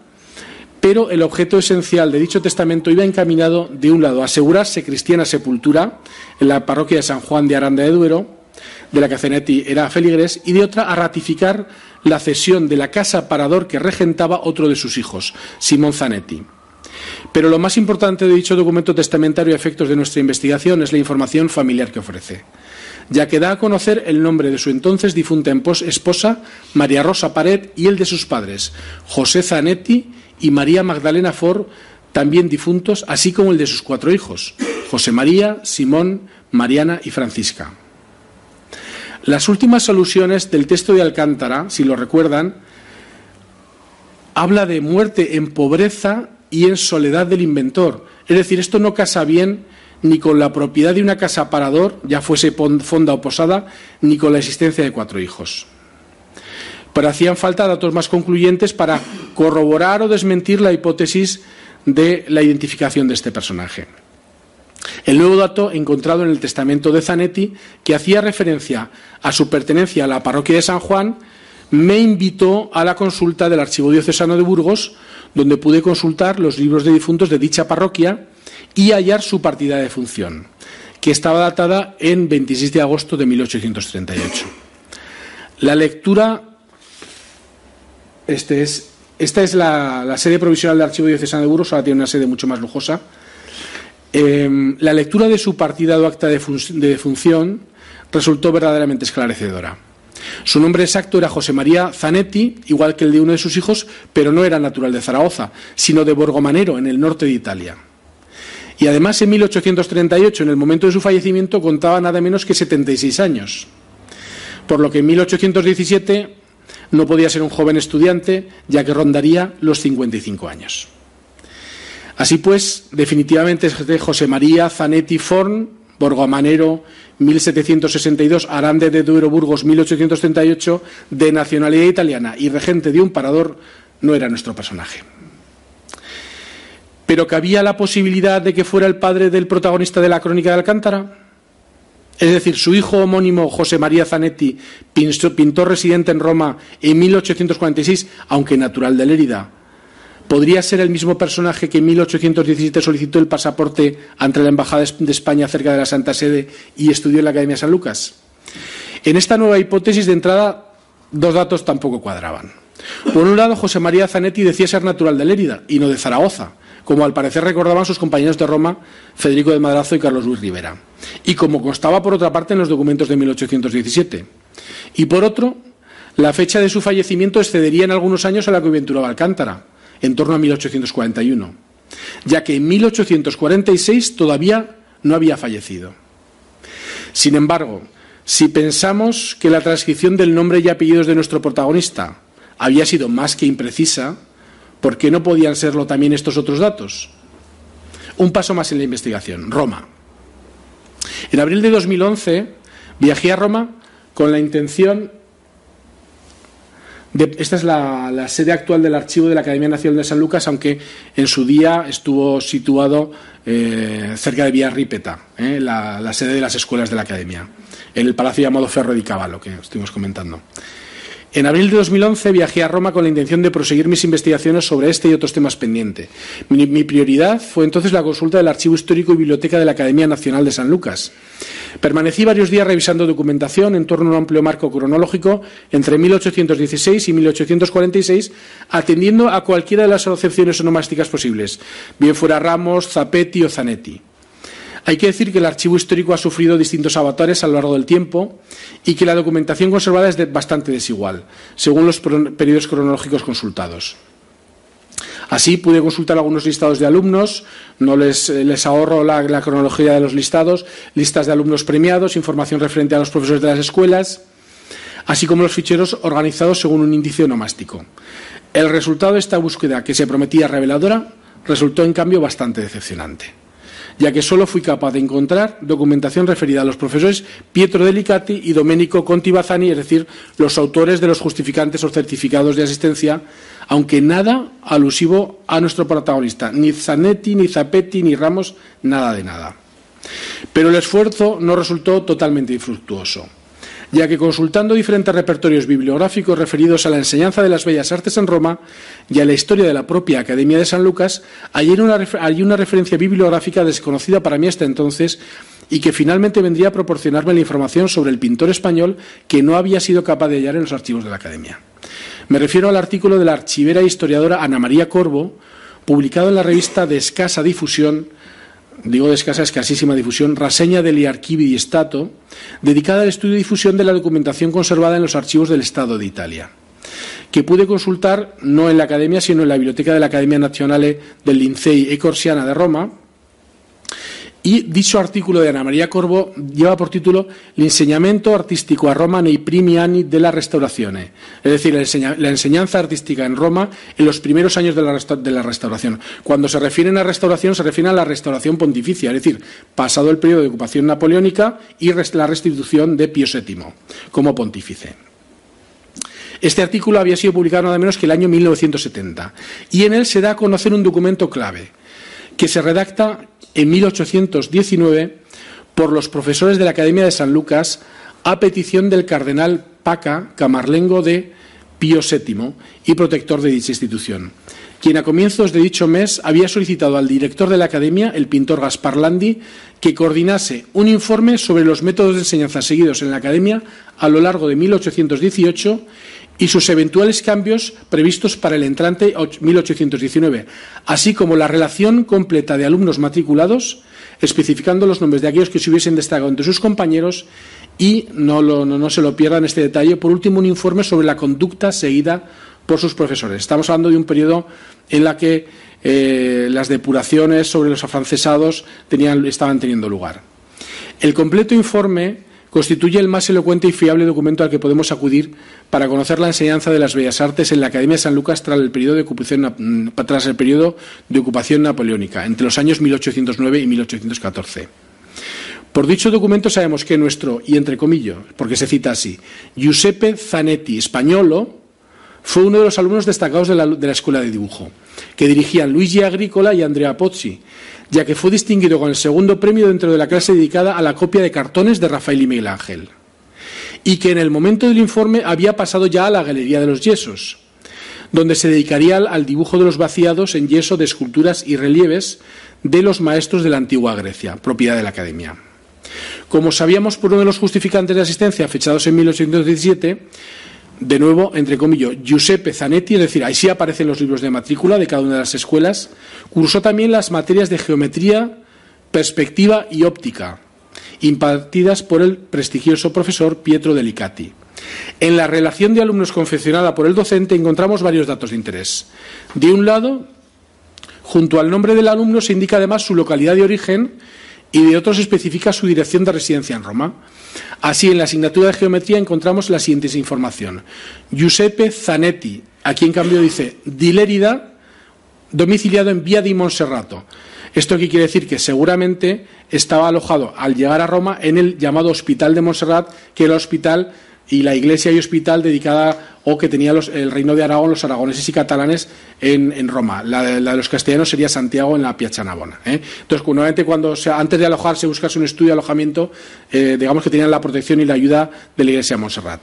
pero el objeto esencial de dicho testamento iba encaminado, de un lado, a asegurarse cristiana sepultura en la parroquia de San Juan de Aranda de Duero, de la que Zanetti era feligres, y de otra a ratificar la cesión de la casa parador que regentaba otro de sus hijos, Simón Zanetti. Pero lo más importante de dicho documento testamentario a efectos de nuestra investigación es la información familiar que ofrece, ya que da a conocer el nombre de su entonces difunta esposa, María Rosa Pared, y el de sus padres, José Zanetti y María Magdalena Ford, también difuntos, así como el de sus cuatro hijos, José María, Simón, Mariana y Francisca. Las últimas alusiones del texto de Alcántara, si lo recuerdan, habla de muerte en pobreza y en soledad del inventor. Es decir, esto no casa bien ni con la propiedad de una casa parador, ya fuese fonda o posada, ni con la existencia de cuatro hijos. Pero hacían falta datos más concluyentes para corroborar o desmentir la hipótesis de la identificación de este personaje. El nuevo dato encontrado en el testamento de Zanetti, que hacía referencia a su pertenencia a la parroquia de San Juan, me invitó a la consulta del Archivo Diocesano de Burgos, donde pude consultar los libros de difuntos de dicha parroquia y hallar su partida de función, que estaba datada en 26 de agosto de 1838. La lectura. Este es, esta es la, sede provisional del Archivo Diocesano de Burgos, ahora tiene una sede mucho más lujosa Em, la lectura de su partida acta de, defunción resultó verdaderamente esclarecedora. Su nombre exacto era José María Zanetti, igual que el de uno de sus hijos, pero no era natural de Zaragoza, sino de Borgomanero, en el norte de Italia. Y además, en 1838, en el momento de su fallecimiento, contaba nada menos que 76 años. Por lo que en 1817 no podía ser un joven estudiante, ya que rondaría los 55 años. Así pues, definitivamente es de José María Zanetti Forn, Borgomanero, 1762, Arande de Duero Burgos, 1838, de nacionalidad italiana y regente de un parador, no era nuestro personaje. Pero cabía la posibilidad de que fuera el padre del protagonista de la crónica de Alcántara. Es decir, su hijo homónimo, José María Zanetti, pintor residente en Roma en 1846, aunque natural de Lérida, ¿Podría ser el mismo personaje que en 1817 solicitó el pasaporte ante la Embajada de España cerca de la Santa Sede y estudió en la Academia San Lucas? En esta nueva hipótesis de entrada, dos datos tampoco cuadraban. Por un lado, José María Zanetti decía ser natural de Lérida y no de Zaragoza, como al parecer recordaban sus compañeros de Roma, Federico de Madrazo y Carlos Luis Rivera, y como constaba por otra parte en los documentos de 1817. Y por otro, la fecha de su fallecimiento excedería en algunos años a la que aventuraba Alcántara, en torno a 1841, ya que en 1846 todavía no había fallecido. Sin embargo, si pensamos que la transcripción del nombre y apellidos de nuestro protagonista había sido más que imprecisa, ¿por qué no podían serlo también estos otros datos? Un paso más en la investigación. Roma. En abril de 2011 viajé a Roma con la intención esta es la, sede actual del archivo de la Academia Nacional de San Lucas, aunque en su día estuvo situado eh, cerca de Vía Rípeta, eh, la, sede de las escuelas de la Academia, en el palacio llamado Ferro di Cavallo, que estuvimos comentando. En abril de 2011 viajé a Roma con la intención de proseguir mis investigaciones sobre este y otros temas pendientes. Mi, prioridad fue entonces la consulta del Archivo Histórico y Biblioteca de la Academia Nacional de San Lucas. Permanecí varios días revisando documentación en torno a un amplio marco cronológico entre 1816 y 1846, atendiendo a cualquiera de las acepciones onomásticas posibles, bien fuera Ramos, Zapetti o Zanetti. Hay que decir que el archivo histórico ha sufrido distintos avatares a lo largo del tiempo y que la documentación conservada es bastante desigual, según los periodos cronológicos consultados. Así pude consultar algunos listados de alumnos, no les, ahorro la, la, cronología de los listados, listas de alumnos premiados, información referente a los profesores de las escuelas, así como los ficheros organizados según un índice onomástico. El resultado de esta búsqueda, que se prometía reveladora, resultó en cambio bastante decepcionante, ya que solo fui capaz de encontrar documentación referida a los profesores Pietro Delicati y Domenico Conti Bazzani, es decir, los autores de los justificantes o certificados de asistencia, aunque nada alusivo a nuestro protagonista, ni Zanetti, ni Zapetti, ni Ramos, nada de nada. Pero el esfuerzo no resultó totalmente infructuoso ya que consultando diferentes repertorios bibliográficos referidos a la enseñanza de las bellas artes en Roma y a la historia de la propia Academia de San Lucas, hay una, una referencia bibliográfica desconocida para mí hasta entonces y que finalmente vendría a proporcionarme la información sobre el pintor español que no había sido capaz de hallar en los archivos de la Academia. Me refiero al artículo de la archivera e historiadora Ana María Corvo, publicado en la revista de escasa difusión digo de escasa, escasísima difusión, Raseña del Archivi di Stato, dedicada al estudio y difusión de la documentación conservada en los archivos del Estado de Italia, que pude consultar no en la Academia, sino en la Biblioteca de la Academia Nazionale del Lincei e Corsiana de Roma, y dicho artículo de Ana María Corvo lleva por título L'insegnamento artístico a Roma nei primi anni della restaurazione, es decir, la enseñanza artística en Roma en los primeros años de la, de la restauración. Cuando se refieren a restauración, se refieren a la restauración pontificia, es decir, pasado el periodo de ocupación napoleónica y la restitución de Pío VII como pontífice. Este artículo había sido publicado nada menos que el año 1970 y en él se da a conocer un documento clave que se redacta en 1819 por los profesores de la Academia de San Lucas a petición del cardenal Paca, camarlengo de Pío VII y protector de dicha institución, quien a comienzos de dicho mes había solicitado al director de la Academia, el pintor Gaspar Landi, que coordinase un informe sobre los métodos de enseñanza seguidos en la Academia a lo largo de 1818 y sus eventuales cambios previstos para el entrante 1819, así como la relación completa de alumnos matriculados, especificando los nombres de aquellos que se hubiesen destacado entre sus compañeros y, no, no, se lo pierdan este detalle, por último, un informe sobre la conducta seguida por sus profesores. Estamos hablando de un periodo en la que eh, las depuraciones sobre los afrancesados estaban teniendo lugar. El completo informe constituye el más elocuente y fiable documento al que podemos acudir para conocer la enseñanza de las bellas artes en la Academia de San Lucas tras el periodo de ocupación, mm, tras el periodo de ocupación napoleónica, entre los años 1809 y 1814. Por dicho documento sabemos que nuestro, y entre comillas, porque se cita así, Giuseppe Zanetti, españolo, fue uno de los alumnos destacados de la, Escuela de Dibujo, que dirigían Luigi Agricola y Andrea Pozzi, ya que fue distinguido con el segundo premio dentro de la clase dedicada a la copia de cartones de Rafael y Miguel Ángel, y que en el momento del informe había pasado ya a la Galería de los Yesos, donde se dedicaría al dibujo de los vaciados en yeso de esculturas y relieves de los maestros de la antigua Grecia, propiedad de la Academia. Como sabíamos por uno de los justificantes de asistencia fechados en 1817, de nuevo, entre comillas, Giuseppe Zanetti, es decir, ahí sí aparecen los libros de matrícula de cada una de las escuelas, cursó también las materias de geometría, perspectiva y óptica, impartidas por el prestigioso profesor Pietro Delicati. En la relación de alumnos confeccionada por el docente encontramos varios datos de interés. De un lado, junto al nombre del alumno se indica además su localidad de origen y de otros especifica su dirección de residencia en Roma. Así, en la asignatura de geometría encontramos la siguiente información. Giuseppe Zanetti, aquí en cambio dice Dilerida, domiciliado en Vía di Monserrato. Esto qué quiere decir que seguramente estaba alojado al llegar a Roma en el llamado Hospital de Montserrat, que era el hospital y la iglesia y hospital dedicada o que tenía el reino de Aragón, los aragoneses y catalanes en, Roma. La de, los castellanos sería Santiago en la Piazza Navona. ¿eh? Entonces, nuevamente, cuando antes de alojarse, buscarse un estudio de alojamiento, eh, digamos que tenían la protección y la ayuda de la iglesia de Montserrat.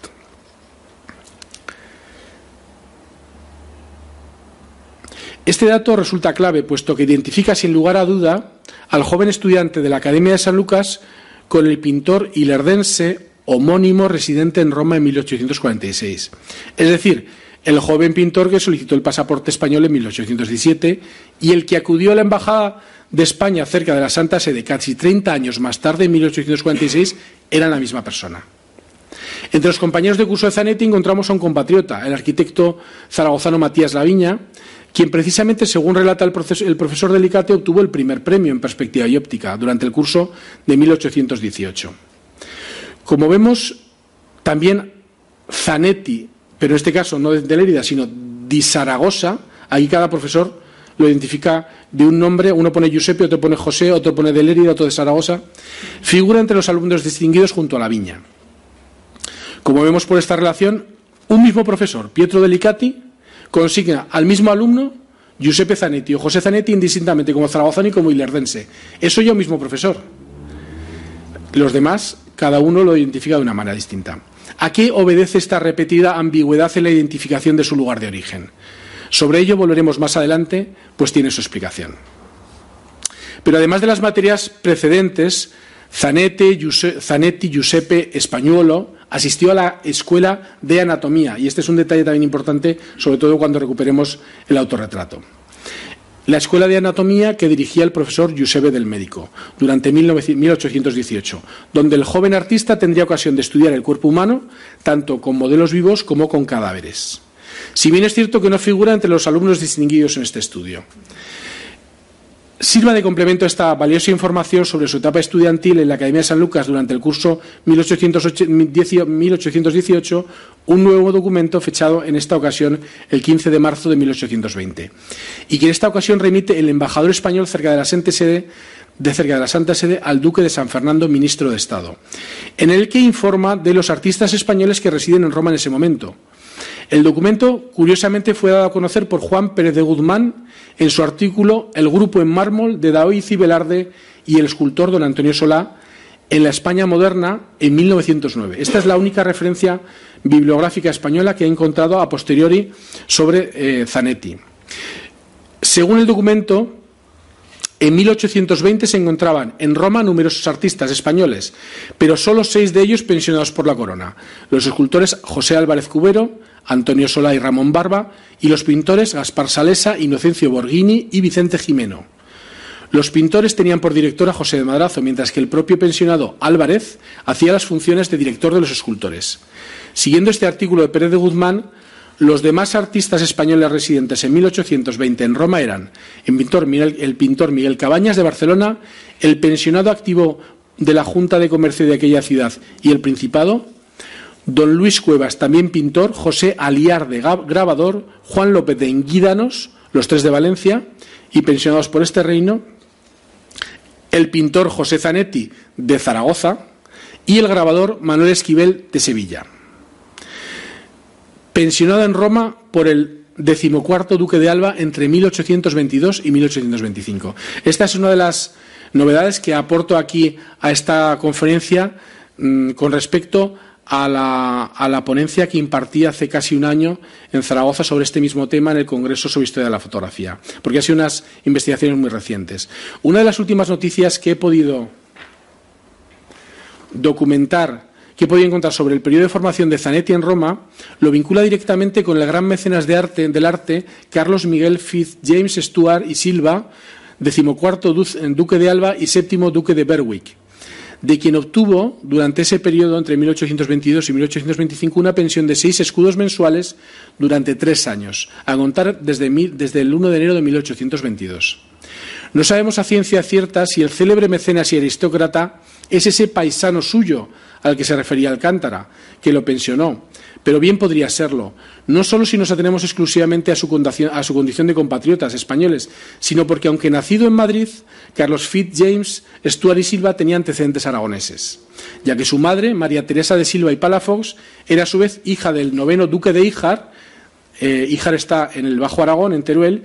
Este dato resulta clave, puesto que identifica sin lugar a duda al joven estudiante de la Academia de San Lucas con el pintor ilerdense homónimo residente en Roma en 1846. Es decir, el joven pintor que solicitó el pasaporte español en 1817 y el que acudió a la Embajada de España cerca de la Santa Sede casi 30 años más tarde, en 1846, era la misma persona. Entre los compañeros de curso de Zanetti encontramos a un compatriota, el arquitecto zaragozano Matías Laviña, quien precisamente, según relata el, profesor Delicate, obtuvo el primer premio en perspectiva y óptica durante el curso de 1818. Como vemos, también Zanetti, pero en este caso no de Lérida, sino de Zaragoza, ahí cada profesor lo identifica de un nombre, uno pone Giuseppe, otro pone José, otro pone de Lérida, otro de Zaragoza, figura entre los alumnos distinguidos junto a la viña. Como vemos por esta relación, un mismo profesor, Pietro Delicati, consigna al mismo alumno Giuseppe Zanetti o José Zanetti indistintamente como zaragozano y como ilerdense. Eso un mismo profesor. Los demás, cada uno lo identifica de una manera distinta. ¿A qué obedece esta repetida ambigüedad en la identificación de su lugar de origen? Sobre ello volveremos más adelante, pues tiene su explicación. Pero además de las materias precedentes, Zanetti, Giuseppe Españolo asistió a la escuela de anatomía, y este es un detalle también importante, sobre todo cuando recuperemos el autorretrato. La escuela de anatomía que dirigía el profesor Giuseppe del Médico durante 1818, donde el joven artista tendría ocasión de estudiar el cuerpo humano tanto con modelos vivos como con cadáveres. Si bien es cierto que no figura entre los alumnos distinguidos en este estudio. Sirva de complemento esta valiosa información sobre su etapa estudiantil en la Academia de San Lucas durante el curso 1818 un nuevo documento fechado en esta ocasión el 15 de marzo de 1820 y que en esta ocasión remite el embajador español cerca de la Sede de cerca de la Santa Sede al duque de San Fernando, ministro de Estado, en el que informa de los artistas españoles que residen en Roma en ese momento. El documento, curiosamente, fue dado a conocer por Juan Pérez de Guzmán en su artículo El grupo en mármol de Daoiz y y el escultor don Antonio Solá en la España moderna en 1909. Esta es la única referencia bibliográfica española que he encontrado a posteriori sobre eh, Zanetti. Según el documento, en 1820 se encontraban en Roma numerosos artistas españoles, pero solo seis de ellos pensionados por la corona. Los escultores José Álvarez Cubero, Antonio Solá y Ramón Barba, y los pintores Gaspar Salesa, Inocencio Borghini y Vicente Jimeno. Los pintores tenían por director a José de Madrazo, mientras que el propio pensionado Álvarez hacía las funciones de director de los escultores. Siguiendo este artículo de Pérez de Guzmán, los demás artistas españoles residentes en 1820 en Roma eran el pintor, Miguel, el pintor Miguel Cabañas de Barcelona, el pensionado activo de la Junta de Comercio de aquella ciudad y el Principado, don Luis Cuevas, también pintor, José Aliar de grabador, Juan López de Enguídanos, los tres de Valencia, y pensionados por este reino, el pintor José Zanetti de Zaragoza y el grabador Manuel Esquivel de Sevilla. Pensionado en Roma por el decimocuarto duque de Alba entre 1822 y 1825. Esta es una de las novedades que aporto aquí a esta conferencia mm, con respecto a la, ponencia que impartí hace casi un año en Zaragoza sobre este mismo tema en el Congreso sobre Historia de la Fotografía, porque ha sido unas investigaciones muy recientes. Una de las últimas noticias que he podido documentar, que he podido encontrar sobre el periodo de formación de Zanetti en Roma, lo vincula directamente con el gran mecenas del arte Carlos Miguel Fitz James Stuart y Silva, decimocuarto duque de Alba y séptimo duque de Berwick de quien obtuvo durante ese periodo entre 1822 y 1825 una pensión de seis escudos mensuales durante tres años, a contar desde, desde el 1 de enero de 1822. No sabemos a ciencia cierta si el célebre mecenas y aristócrata es ese paisano suyo al que se refería Alcántara, que lo pensionó, pero bien podría serlo, no solo si nos atenemos exclusivamente a su, condición de compatriotas españoles, sino porque, aunque nacido en Madrid, Carlos James, Stuart y Silva tenía antecedentes aragoneses, ya que su madre, María Teresa de Silva y Palafox, era a su vez hija del noveno duque de Híjar, eh, Híjar está en el Bajo Aragón, en Teruel,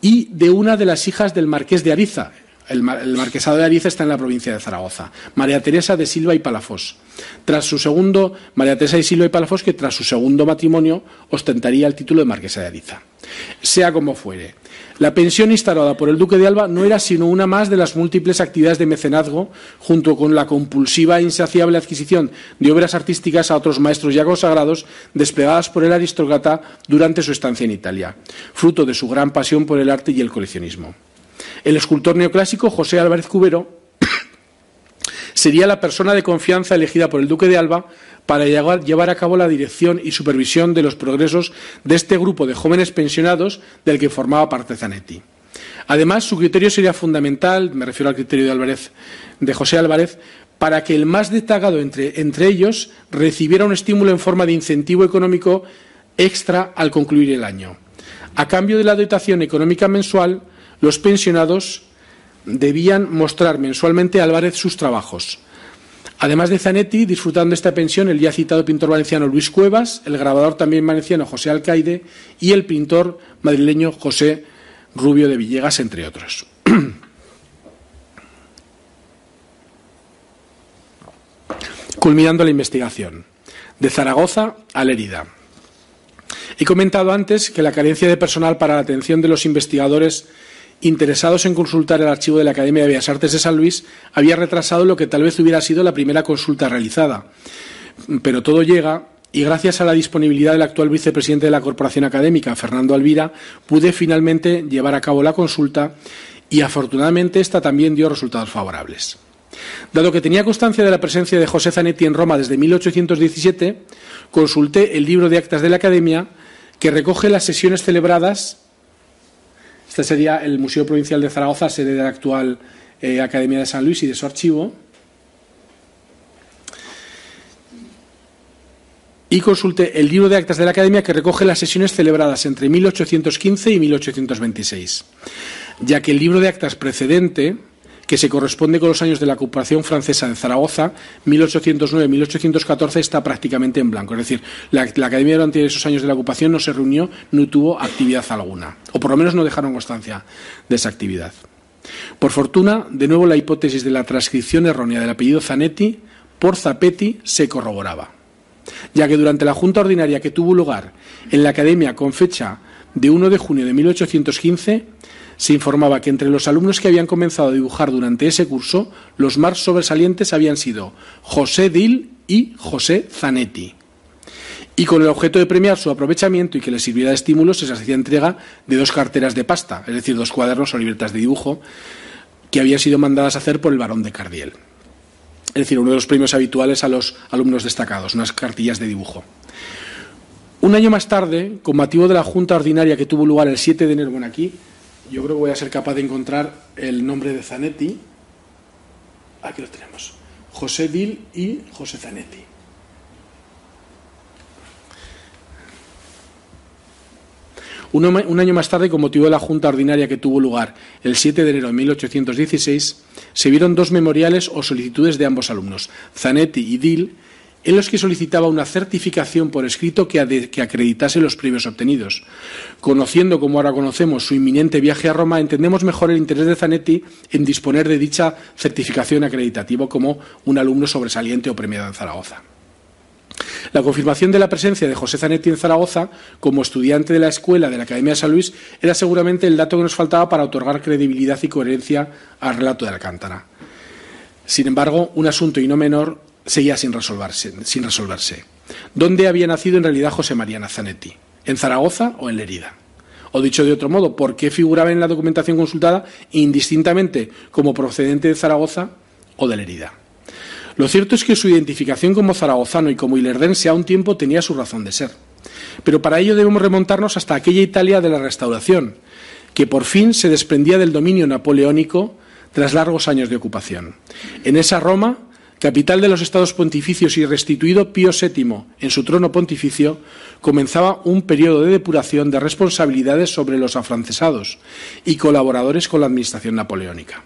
y de una de las hijas del marqués de Ariza, El, marquesado de Ariza está en la provincia de Zaragoza. María Teresa de Silva y Palafós. Tras su segundo, María Teresa de Silva y Palafós, que tras su segundo matrimonio ostentaría el título de marquesa de Ariza. Sea como fuere, la pensión instalada por el duque de Alba no era sino una más de las múltiples actividades de mecenazgo, junto con la compulsiva e insaciable adquisición de obras artísticas a otros maestros ya consagrados, desplegadas por el aristócrata durante su estancia en Italia, fruto de su gran pasión por el arte y el coleccionismo. El escultor neoclásico José Álvarez Cubero sería la persona de confianza elegida por el duque de Alba para llevar a cabo la dirección y supervisión de los progresos de este grupo de jóvenes pensionados del que formaba parte Zanetti. Además, su criterio sería fundamental, me refiero al criterio de, Álvarez, de José Álvarez, para que el más destacado entre, entre ellos recibiera un estímulo en forma de incentivo económico extra al concluir el año. A cambio de la dotación económica mensual, los pensionados debían mostrar mensualmente a Álvarez sus trabajos. Además de Zanetti, disfrutando de esta pensión el ya citado pintor valenciano Luis Cuevas, el grabador también valenciano José Alcaide y el pintor madrileño José Rubio de Villegas, entre otros. Culminando la investigación. De Zaragoza a Lerida. He comentado antes que la carencia de personal para la atención de los investigadores interesados en consultar el archivo de la Academia de Bellas Artes de San Luis, había retrasado lo que tal vez hubiera sido la primera consulta realizada. Pero todo llega y gracias a la disponibilidad del actual vicepresidente de la Corporación Académica, Fernando Alvira, pude finalmente llevar a cabo la consulta y afortunadamente esta también dio resultados favorables. Dado que tenía constancia de la presencia de José Zanetti en Roma desde 1817, consulté el libro de actas de la Academia que recoge las sesiones celebradas este sería el Museo Provincial de Zaragoza, sede de la actual eh, Academia de San Luis y de su archivo. Y consulte el libro de actas de la Academia que recoge las sesiones celebradas entre 1815 y 1826, ya que el libro de actas precedente que se corresponde con los años de la ocupación francesa de Zaragoza, 1809-1814, está prácticamente en blanco. Es decir, la, Academia durante esos años de la ocupación no se reunió, no tuvo actividad alguna, o por lo menos no dejaron constancia de esa actividad. Por fortuna, de nuevo la hipótesis de la transcripción errónea del apellido Zanetti por Zapetti se corroboraba, ya que durante la Junta Ordinaria que tuvo lugar en la Academia con fecha de 1 de junio de 1815, se informaba que entre los alumnos que habían comenzado a dibujar durante ese curso, los más sobresalientes habían sido José Dil y José Zanetti. Y con el objeto de premiar su aprovechamiento y que les sirviera de estímulo, se les hacía entrega de dos carteras de pasta, es decir, dos cuadernos o libretas de dibujo, que habían sido mandadas a hacer por el barón de Cardiel. Es decir, uno de los premios habituales a los alumnos destacados, unas cartillas de dibujo. Un año más tarde, con motivo de la Junta Ordinaria que tuvo lugar el 7 de enero, bueno, aquí yo creo que voy a ser capaz de encontrar el nombre de Zanetti. Aquí lo tenemos. José Dil y José Zanetti. Un año más tarde, con motivo de la Junta Ordinaria que tuvo lugar el 7 de enero de 1816, se vieron dos memoriales o solicitudes de ambos alumnos, Zanetti y Dil, en los que solicitaba una certificación por escrito que, acreditase los premios obtenidos. Conociendo, como ahora conocemos, su inminente viaje a Roma, entendemos mejor el interés de Zanetti en disponer de dicha certificación acreditativa como un alumno sobresaliente o premiado en Zaragoza. La confirmación de la presencia de José Zanetti en Zaragoza como estudiante de la escuela de la Academia de San Luis era seguramente el dato que nos faltaba para otorgar credibilidad y coherencia al relato de Alcántara. Sin embargo, un asunto y no menor seguía sin resolverse, sin resolverse. ¿Dónde había nacido en realidad José María Nazanetti? ¿En Zaragoza o en Lerida? O dicho de otro modo, ¿por qué figuraba en la documentación consultada indistintamente como procedente de Zaragoza o de Lerida? Lo cierto es que su identificación como zaragozano y como ilerdense a un tiempo tenía su razón de ser. Pero para ello debemos remontarnos hasta aquella Italia de la Restauración, que por fin se desprendía del dominio napoleónico tras largos años de ocupación. En esa Roma capital de los estados pontificios y restituido Pío VII en su trono pontificio, comenzaba un periodo de depuración de responsabilidades sobre los afrancesados y colaboradores con la administración napoleónica,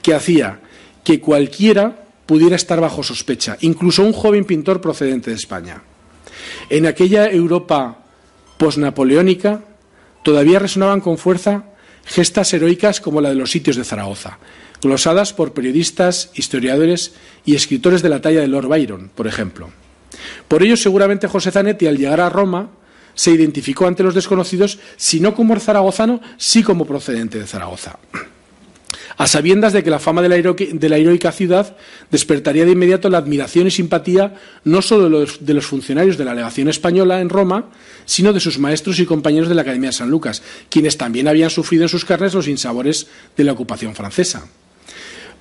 que hacía que cualquiera pudiera estar bajo sospecha, incluso un joven pintor procedente de España. En aquella Europa posnapoleónica todavía resonaban con fuerza gestas heroicas como la de los sitios de Zaragoza, glosadas por periodistas, historiadores y escritores de la talla de Lord Byron, por ejemplo. Por ello, seguramente José Zanetti, al llegar a Roma, se identificó ante los desconocidos, si no como zaragozano, sí como procedente de Zaragoza. A sabiendas de que la fama de la, heroica ciudad despertaría de inmediato la admiración y simpatía no solo de los, funcionarios de la legación española en Roma, sino de sus maestros y compañeros de la Academia de San Lucas, quienes también habían sufrido en sus carnes los insabores de la ocupación francesa.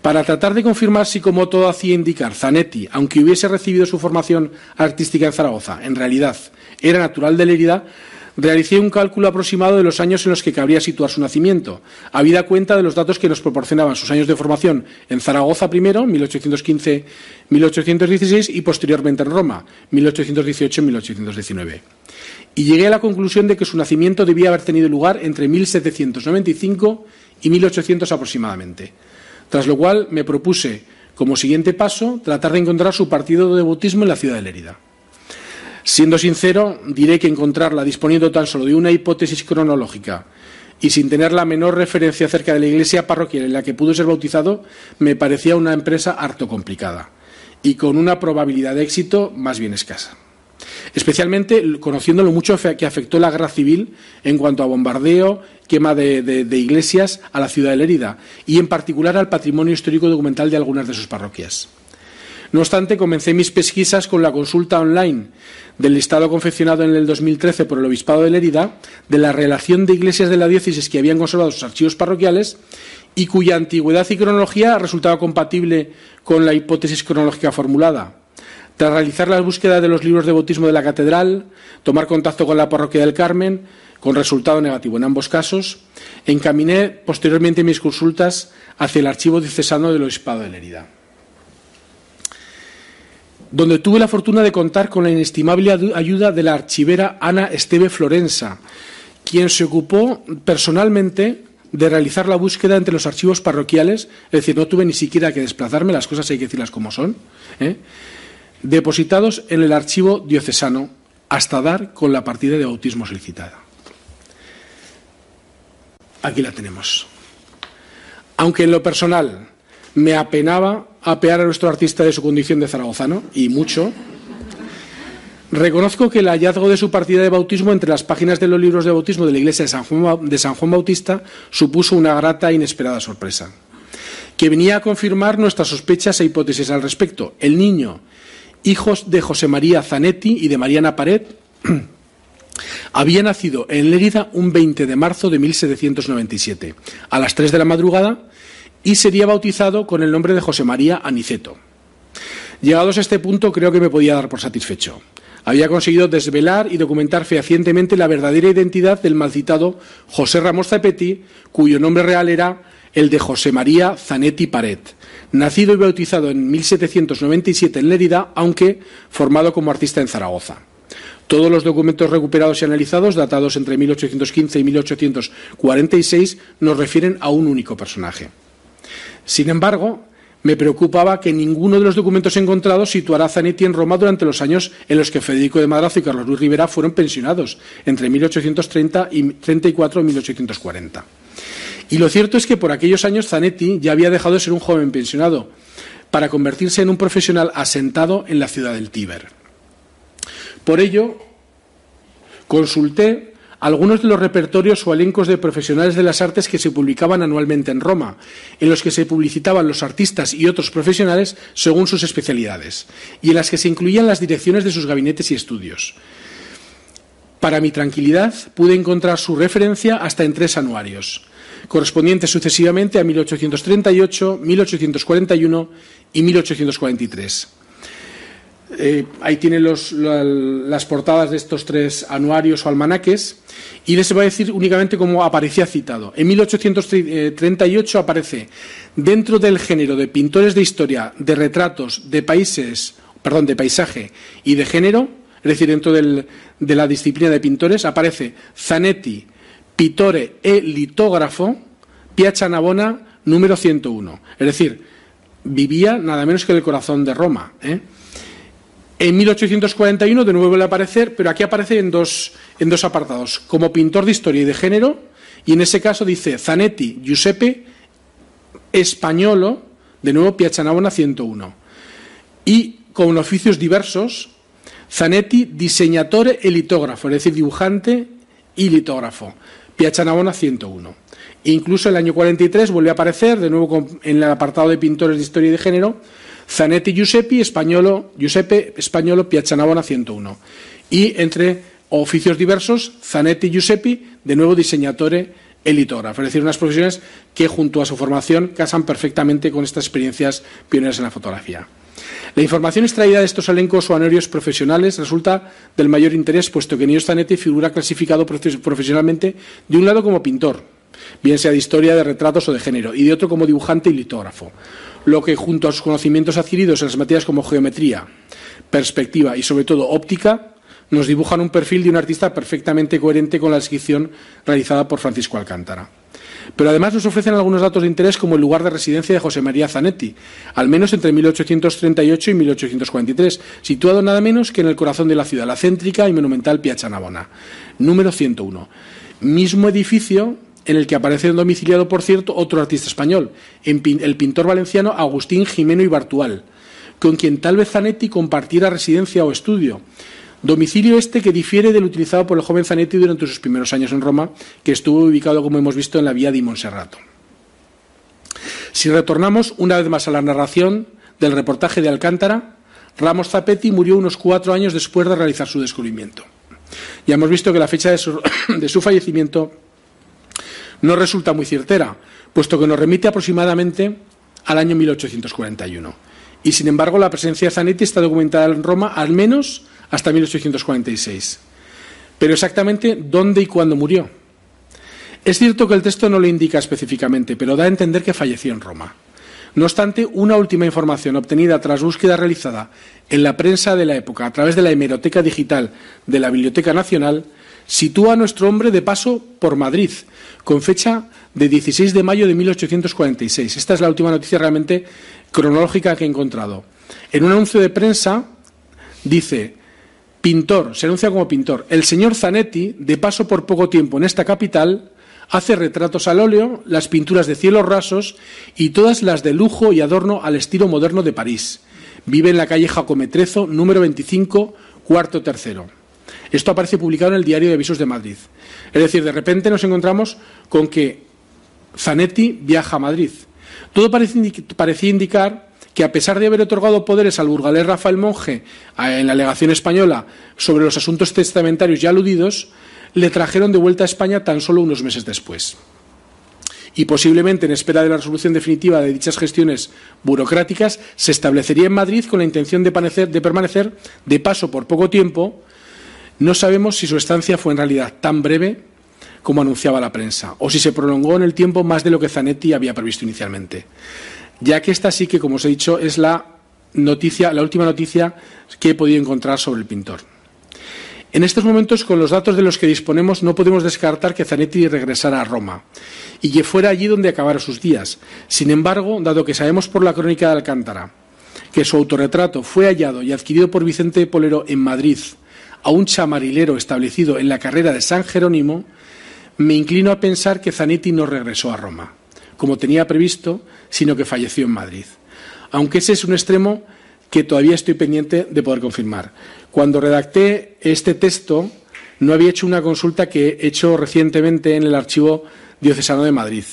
Para tratar de confirmar si, como todo hacía indicar, Zanetti, aunque hubiese recibido su formación artística en Zaragoza, en realidad era natural de Lérida, realicé un cálculo aproximado de los años en los que cabría situar su nacimiento, habida cuenta de los datos que nos proporcionaban sus años de formación en Zaragoza primero, 1815-1816, y posteriormente en Roma, 1818-1819. Y llegué a la conclusión de que su nacimiento debía haber tenido lugar entre 1795 y 1800 aproximadamente tras lo cual me propuse, como siguiente paso, tratar de encontrar su partido de bautismo en la ciudad de Lérida. Siendo sincero, diré que encontrarla disponiendo tan solo de una hipótesis cronológica y sin tener la menor referencia acerca de la iglesia parroquial en la que pudo ser bautizado, me parecía una empresa harto complicada y con una probabilidad de éxito más bien escasa especialmente conociendo lo mucho que afectó la guerra civil en cuanto a bombardeo, quema de, iglesias a la ciudad de Lérida y en particular al patrimonio histórico documental de algunas de sus parroquias. No obstante, comencé mis pesquisas con la consulta online del listado confeccionado en el 2013 por el Obispado de Lérida de la relación de iglesias de la diócesis que habían conservado sus archivos parroquiales y cuya antigüedad y cronología resultaba compatible con la hipótesis cronológica formulada. Tras realizar la búsqueda de los libros de bautismo de la catedral, tomar contacto con la parroquia del Carmen, con resultado negativo en ambos casos, encaminé posteriormente mis consultas hacia el archivo diocesano del Obispado de Lerida, donde tuve la fortuna de contar con la inestimable ayuda de la archivera Ana Esteve Florenza, quien se ocupó personalmente de realizar la búsqueda entre los archivos parroquiales, es decir, no tuve ni siquiera que desplazarme, las cosas hay que decirlas como son, ¿eh? depositados en el archivo diocesano hasta dar con la partida de bautismo solicitada. Aquí la tenemos. Aunque en lo personal me apenaba apear a nuestro artista de su condición de zaragozano, y mucho, reconozco que el hallazgo de su partida de bautismo entre las páginas de los libros de bautismo de la iglesia de San Juan, de San Juan Bautista supuso una grata e inesperada sorpresa, que venía a confirmar nuestras sospechas e hipótesis al respecto. El niño hijos de José María Zanetti y de Mariana Pared, había nacido en Lérida un 20 de marzo de 1797, a las 3 de la madrugada, y sería bautizado con el nombre de José María Aniceto. Llegados a este punto, creo que me podía dar por satisfecho. Había conseguido desvelar y documentar fehacientemente la verdadera identidad del malcitado José Ramos Zapetti, cuyo nombre real era el de José María Zanetti Pared, nacido y bautizado en 1797 en Lérida, aunque formado como artista en Zaragoza. Todos los documentos recuperados y analizados, datados entre 1815 y 1846, nos refieren a un único personaje. Sin embargo, me preocupaba que ninguno de los documentos encontrados situara a Zanetti en Roma durante los años en los que Federico de Madrazo y Carlos Luis Rivera fueron pensionados, entre 1830 y 34 y 1840. Y lo cierto es que por aquellos años Zanetti ya había dejado de ser un joven pensionado para convertirse en un profesional asentado en la ciudad del Tíber. Por ello, consulté algunos de los repertorios o elencos de profesionales de las artes que se publicaban anualmente en Roma, en los que se publicitaban los artistas y otros profesionales según sus especialidades, y en las que se incluían las direcciones de sus gabinetes y estudios. Para mi tranquilidad pude encontrar su referencia hasta en tres anuarios correspondientes sucesivamente a 1838, 1841 y 1843. Eh, ahí tienen las portadas de estos tres anuarios o almanaques y les voy a decir únicamente cómo aparecía citado. En 1838 aparece dentro del género de pintores de historia de retratos de países, perdón, de paisaje y de género, es decir, dentro de la disciplina de pintores, aparece Zanetti, Pittore e litógrafo, Piazza Navona número 101. Es decir, vivía nada menos que en el corazón de Roma. ¿eh? En 1841 de nuevo vuelve a aparecer, pero aquí aparece en dos, en dos apartados, como pintor de historia y de género Y en ese caso dice Zanetti Giuseppe Españolo, de nuevo Piachanabona 101. Y con oficios diversos, Zanetti diseñatore e litógrafo, es decir, dibujante y litógrafo. Piachanabona 101. Incluso en el año 43 vuelve a aparecer, de nuevo en el apartado de pintores de historia y de género, Zanetti Giuseppe, Españolo, Giuseppe Españolo Piachanabona 101. Y entre oficios diversos, Zanetti Giuseppe, de nuevo diseñatore e litógrafo. Es decir, unas profesiones que junto a su formación casan perfectamente con estas experiencias pioneras en la fotografía. La información extraída de estos elencos o anorios profesionales resulta del mayor interés, puesto que Nino Zanetti figura clasificado profesionalmente de un lado como pintor, bien sea de historia, de retratos o de género, y de otro como dibujante y litógrafo, lo que junto a sus conocimientos adquiridos en las materias como geometría, perspectiva y sobre todo óptica, nos dibujan un perfil de un artista perfectamente coherente con la descripción realizada por Francisco Alcántara. Pero además nos ofrecen algunos datos de interés como el lugar de residencia de José María Zanetti, al menos entre 1838 y 1843, situado nada menos que en el corazón de la ciudad, la céntrica y monumental Piazza Navona. Número 101. Mismo edificio en el que aparece domiciliado, por cierto, otro artista español, el pintor valenciano Agustín Jimeno y Bartual, con quien tal vez Zanetti compartiera residencia o estudio. Domicilio este que difiere del utilizado por el joven Zanetti durante sus primeros años en Roma, que estuvo ubicado, como hemos visto, en la vía di Monserrato. Si retornamos una vez más a la narración del reportaje de Alcántara, Ramos Zapetti murió unos cuatro años después de realizar su descubrimiento. Ya hemos visto que la fecha de su fallecimiento no resulta muy certera, puesto que nos remite aproximadamente al año 1841. Y sin embargo, la presencia de Zanetti está documentada en Roma al menos hasta 1846. Pero exactamente dónde y cuándo murió. Es cierto que el texto no lo indica específicamente, pero da a entender que falleció en Roma. No obstante, una última información obtenida tras búsqueda realizada en la prensa de la época a través de la hemeroteca digital de la Biblioteca Nacional sitúa a nuestro hombre de paso por Madrid, con fecha de 16 de mayo de 1846. Esta es la última noticia realmente cronológica que he encontrado. En un anuncio de prensa dice, pintor, se anuncia como pintor, el señor Zanetti, de paso por poco tiempo en esta capital, hace retratos al óleo, las pinturas de cielos rasos y todas las de lujo y adorno al estilo moderno de París. Vive en la calle Jacometrezo, número 25, cuarto tercero. Esto aparece publicado en el Diario de Avisos de Madrid. Es decir, de repente nos encontramos con que Zanetti viaja a Madrid. Todo parecía indicar que a pesar de haber otorgado poderes al burgalés Rafael Monge en la legación española sobre los asuntos testamentarios ya aludidos, le trajeron de vuelta a España tan solo unos meses después. Y posiblemente en espera de la resolución definitiva de dichas gestiones burocráticas, se establecería en Madrid con la intención de permanecer de paso por poco tiempo no sabemos si su estancia fue en realidad tan breve como anunciaba la prensa, o si se prolongó en el tiempo más de lo que Zanetti había previsto inicialmente, ya que esta sí que, como os he dicho, es la noticia, la última noticia que he podido encontrar sobre el pintor. En estos momentos, con los datos de los que disponemos, no podemos descartar que Zanetti regresara a Roma y que fuera allí donde acabara sus días. Sin embargo, dado que sabemos por la crónica de Alcántara que su autorretrato fue hallado y adquirido por Vicente Polero en Madrid a un chamarilero establecido en la carrera de San Jerónimo, me inclino a pensar que Zanetti no regresó a Roma, como tenía previsto, sino que falleció en Madrid. Aunque ese es un extremo que todavía estoy pendiente de poder confirmar. Cuando redacté este texto, no había hecho una consulta que he hecho recientemente en el Archivo Diocesano de Madrid,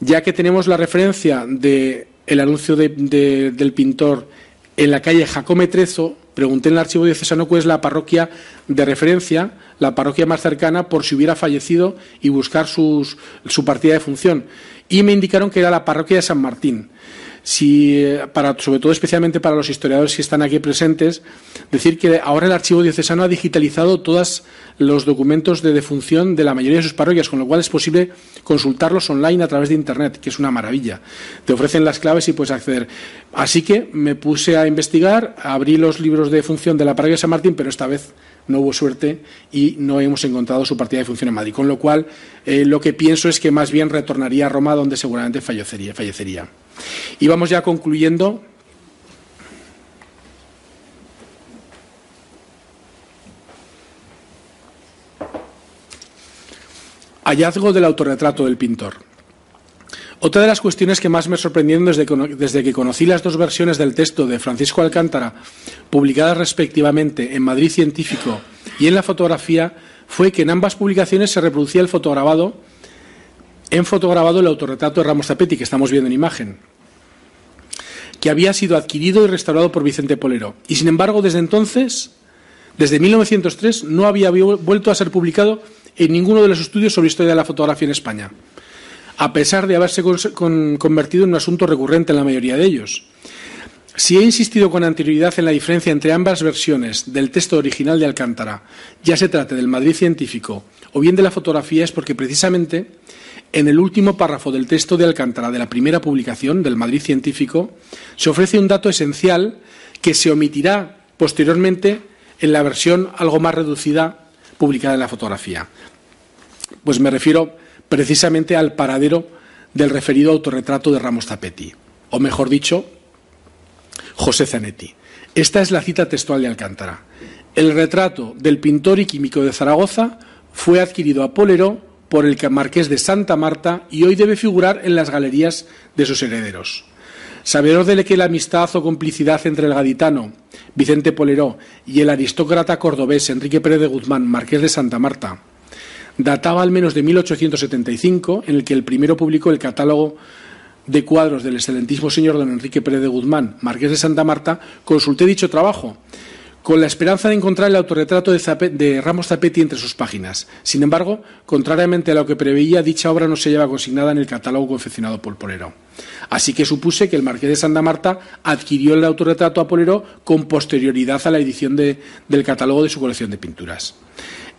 ya que tenemos la referencia del anuncio del pintor en la calle Jacome Trezo, pregunté en el archivo diocesano cuál es la parroquia de referencia, la parroquia más cercana, por si hubiera fallecido y buscar su partida de función. Y me indicaron que era la parroquia de San Martín si para sobre todo especialmente para los historiadores que están aquí presentes decir que ahora el archivo diocesano ha digitalizado todos los documentos de defunción de la mayoría de sus parroquias con lo cual es posible consultarlos online a través de internet que es una maravilla. Te ofrecen las claves y puedes acceder. Así que me puse a investigar abrí los libros de defunción de la parroquia de San Martín pero esta vez no hubo suerte y no hemos encontrado su partida de función en Madrid. Con lo cual, eh, lo que pienso es que más bien retornaría a Roma, donde seguramente fallecería. fallecería. Y vamos ya concluyendo. Hallazgo del autorretrato del pintor. Otra de las cuestiones que más me sorprendieron desde, que conocí las dos versiones del texto de Francisco Alcántara, publicadas respectivamente en Madrid Científico y en la fotografía, fue que en ambas publicaciones se reproducía el fotograbado, en fotograbado el autorretrato de Ramos Zapetti, que estamos viendo en imagen, que había sido adquirido y restaurado por Vicente Polero. Y sin embargo, desde entonces, desde 1903, no había vuelto a ser publicado en ninguno de los estudios sobre historia de la fotografía en España, a pesar de haberse convertido en un asunto recurrente en la mayoría de ellos. Si he insistido con anterioridad en la diferencia entre ambas versiones del texto original de Alcántara, ya se trate del Madrid científico o bien de la fotografía, es porque precisamente en el último párrafo del texto de Alcántara de la primera publicación del Madrid científico se ofrece un dato esencial que se omitirá posteriormente en la versión algo más reducida publicada en la fotografía. Pues me refiero precisamente al paradero del referido autorretrato de Ramos Tapetti, o mejor dicho, José Zanetti. Esta es la cita textual de Alcántara. El retrato del pintor y químico de Zaragoza fue adquirido a Polero por el marqués de Santa Marta y hoy debe figurar en las galerías de sus herederos. Sabedor de que la amistad o complicidad entre el gaditano Vicente Poleró y el aristócrata cordobés Enrique Pérez de Guzmán, marqués de Santa Marta, databa al menos de 1875, en el que el primero publicó el catálogo de cuadros del excelentísimo señor don Enrique Pérez de Guzmán, marqués de Santa Marta, consulté dicho trabajo, con la esperanza de encontrar el autorretrato de, Ramos Zapetti entre sus páginas. Sin embargo, contrariamente a lo que preveía, dicha obra no se lleva consignada en el catálogo confeccionado por Polero. Así que supuse que el marqués de Santa Marta adquirió el autorretrato a Polero con posterioridad a la edición del catálogo de su colección de pinturas.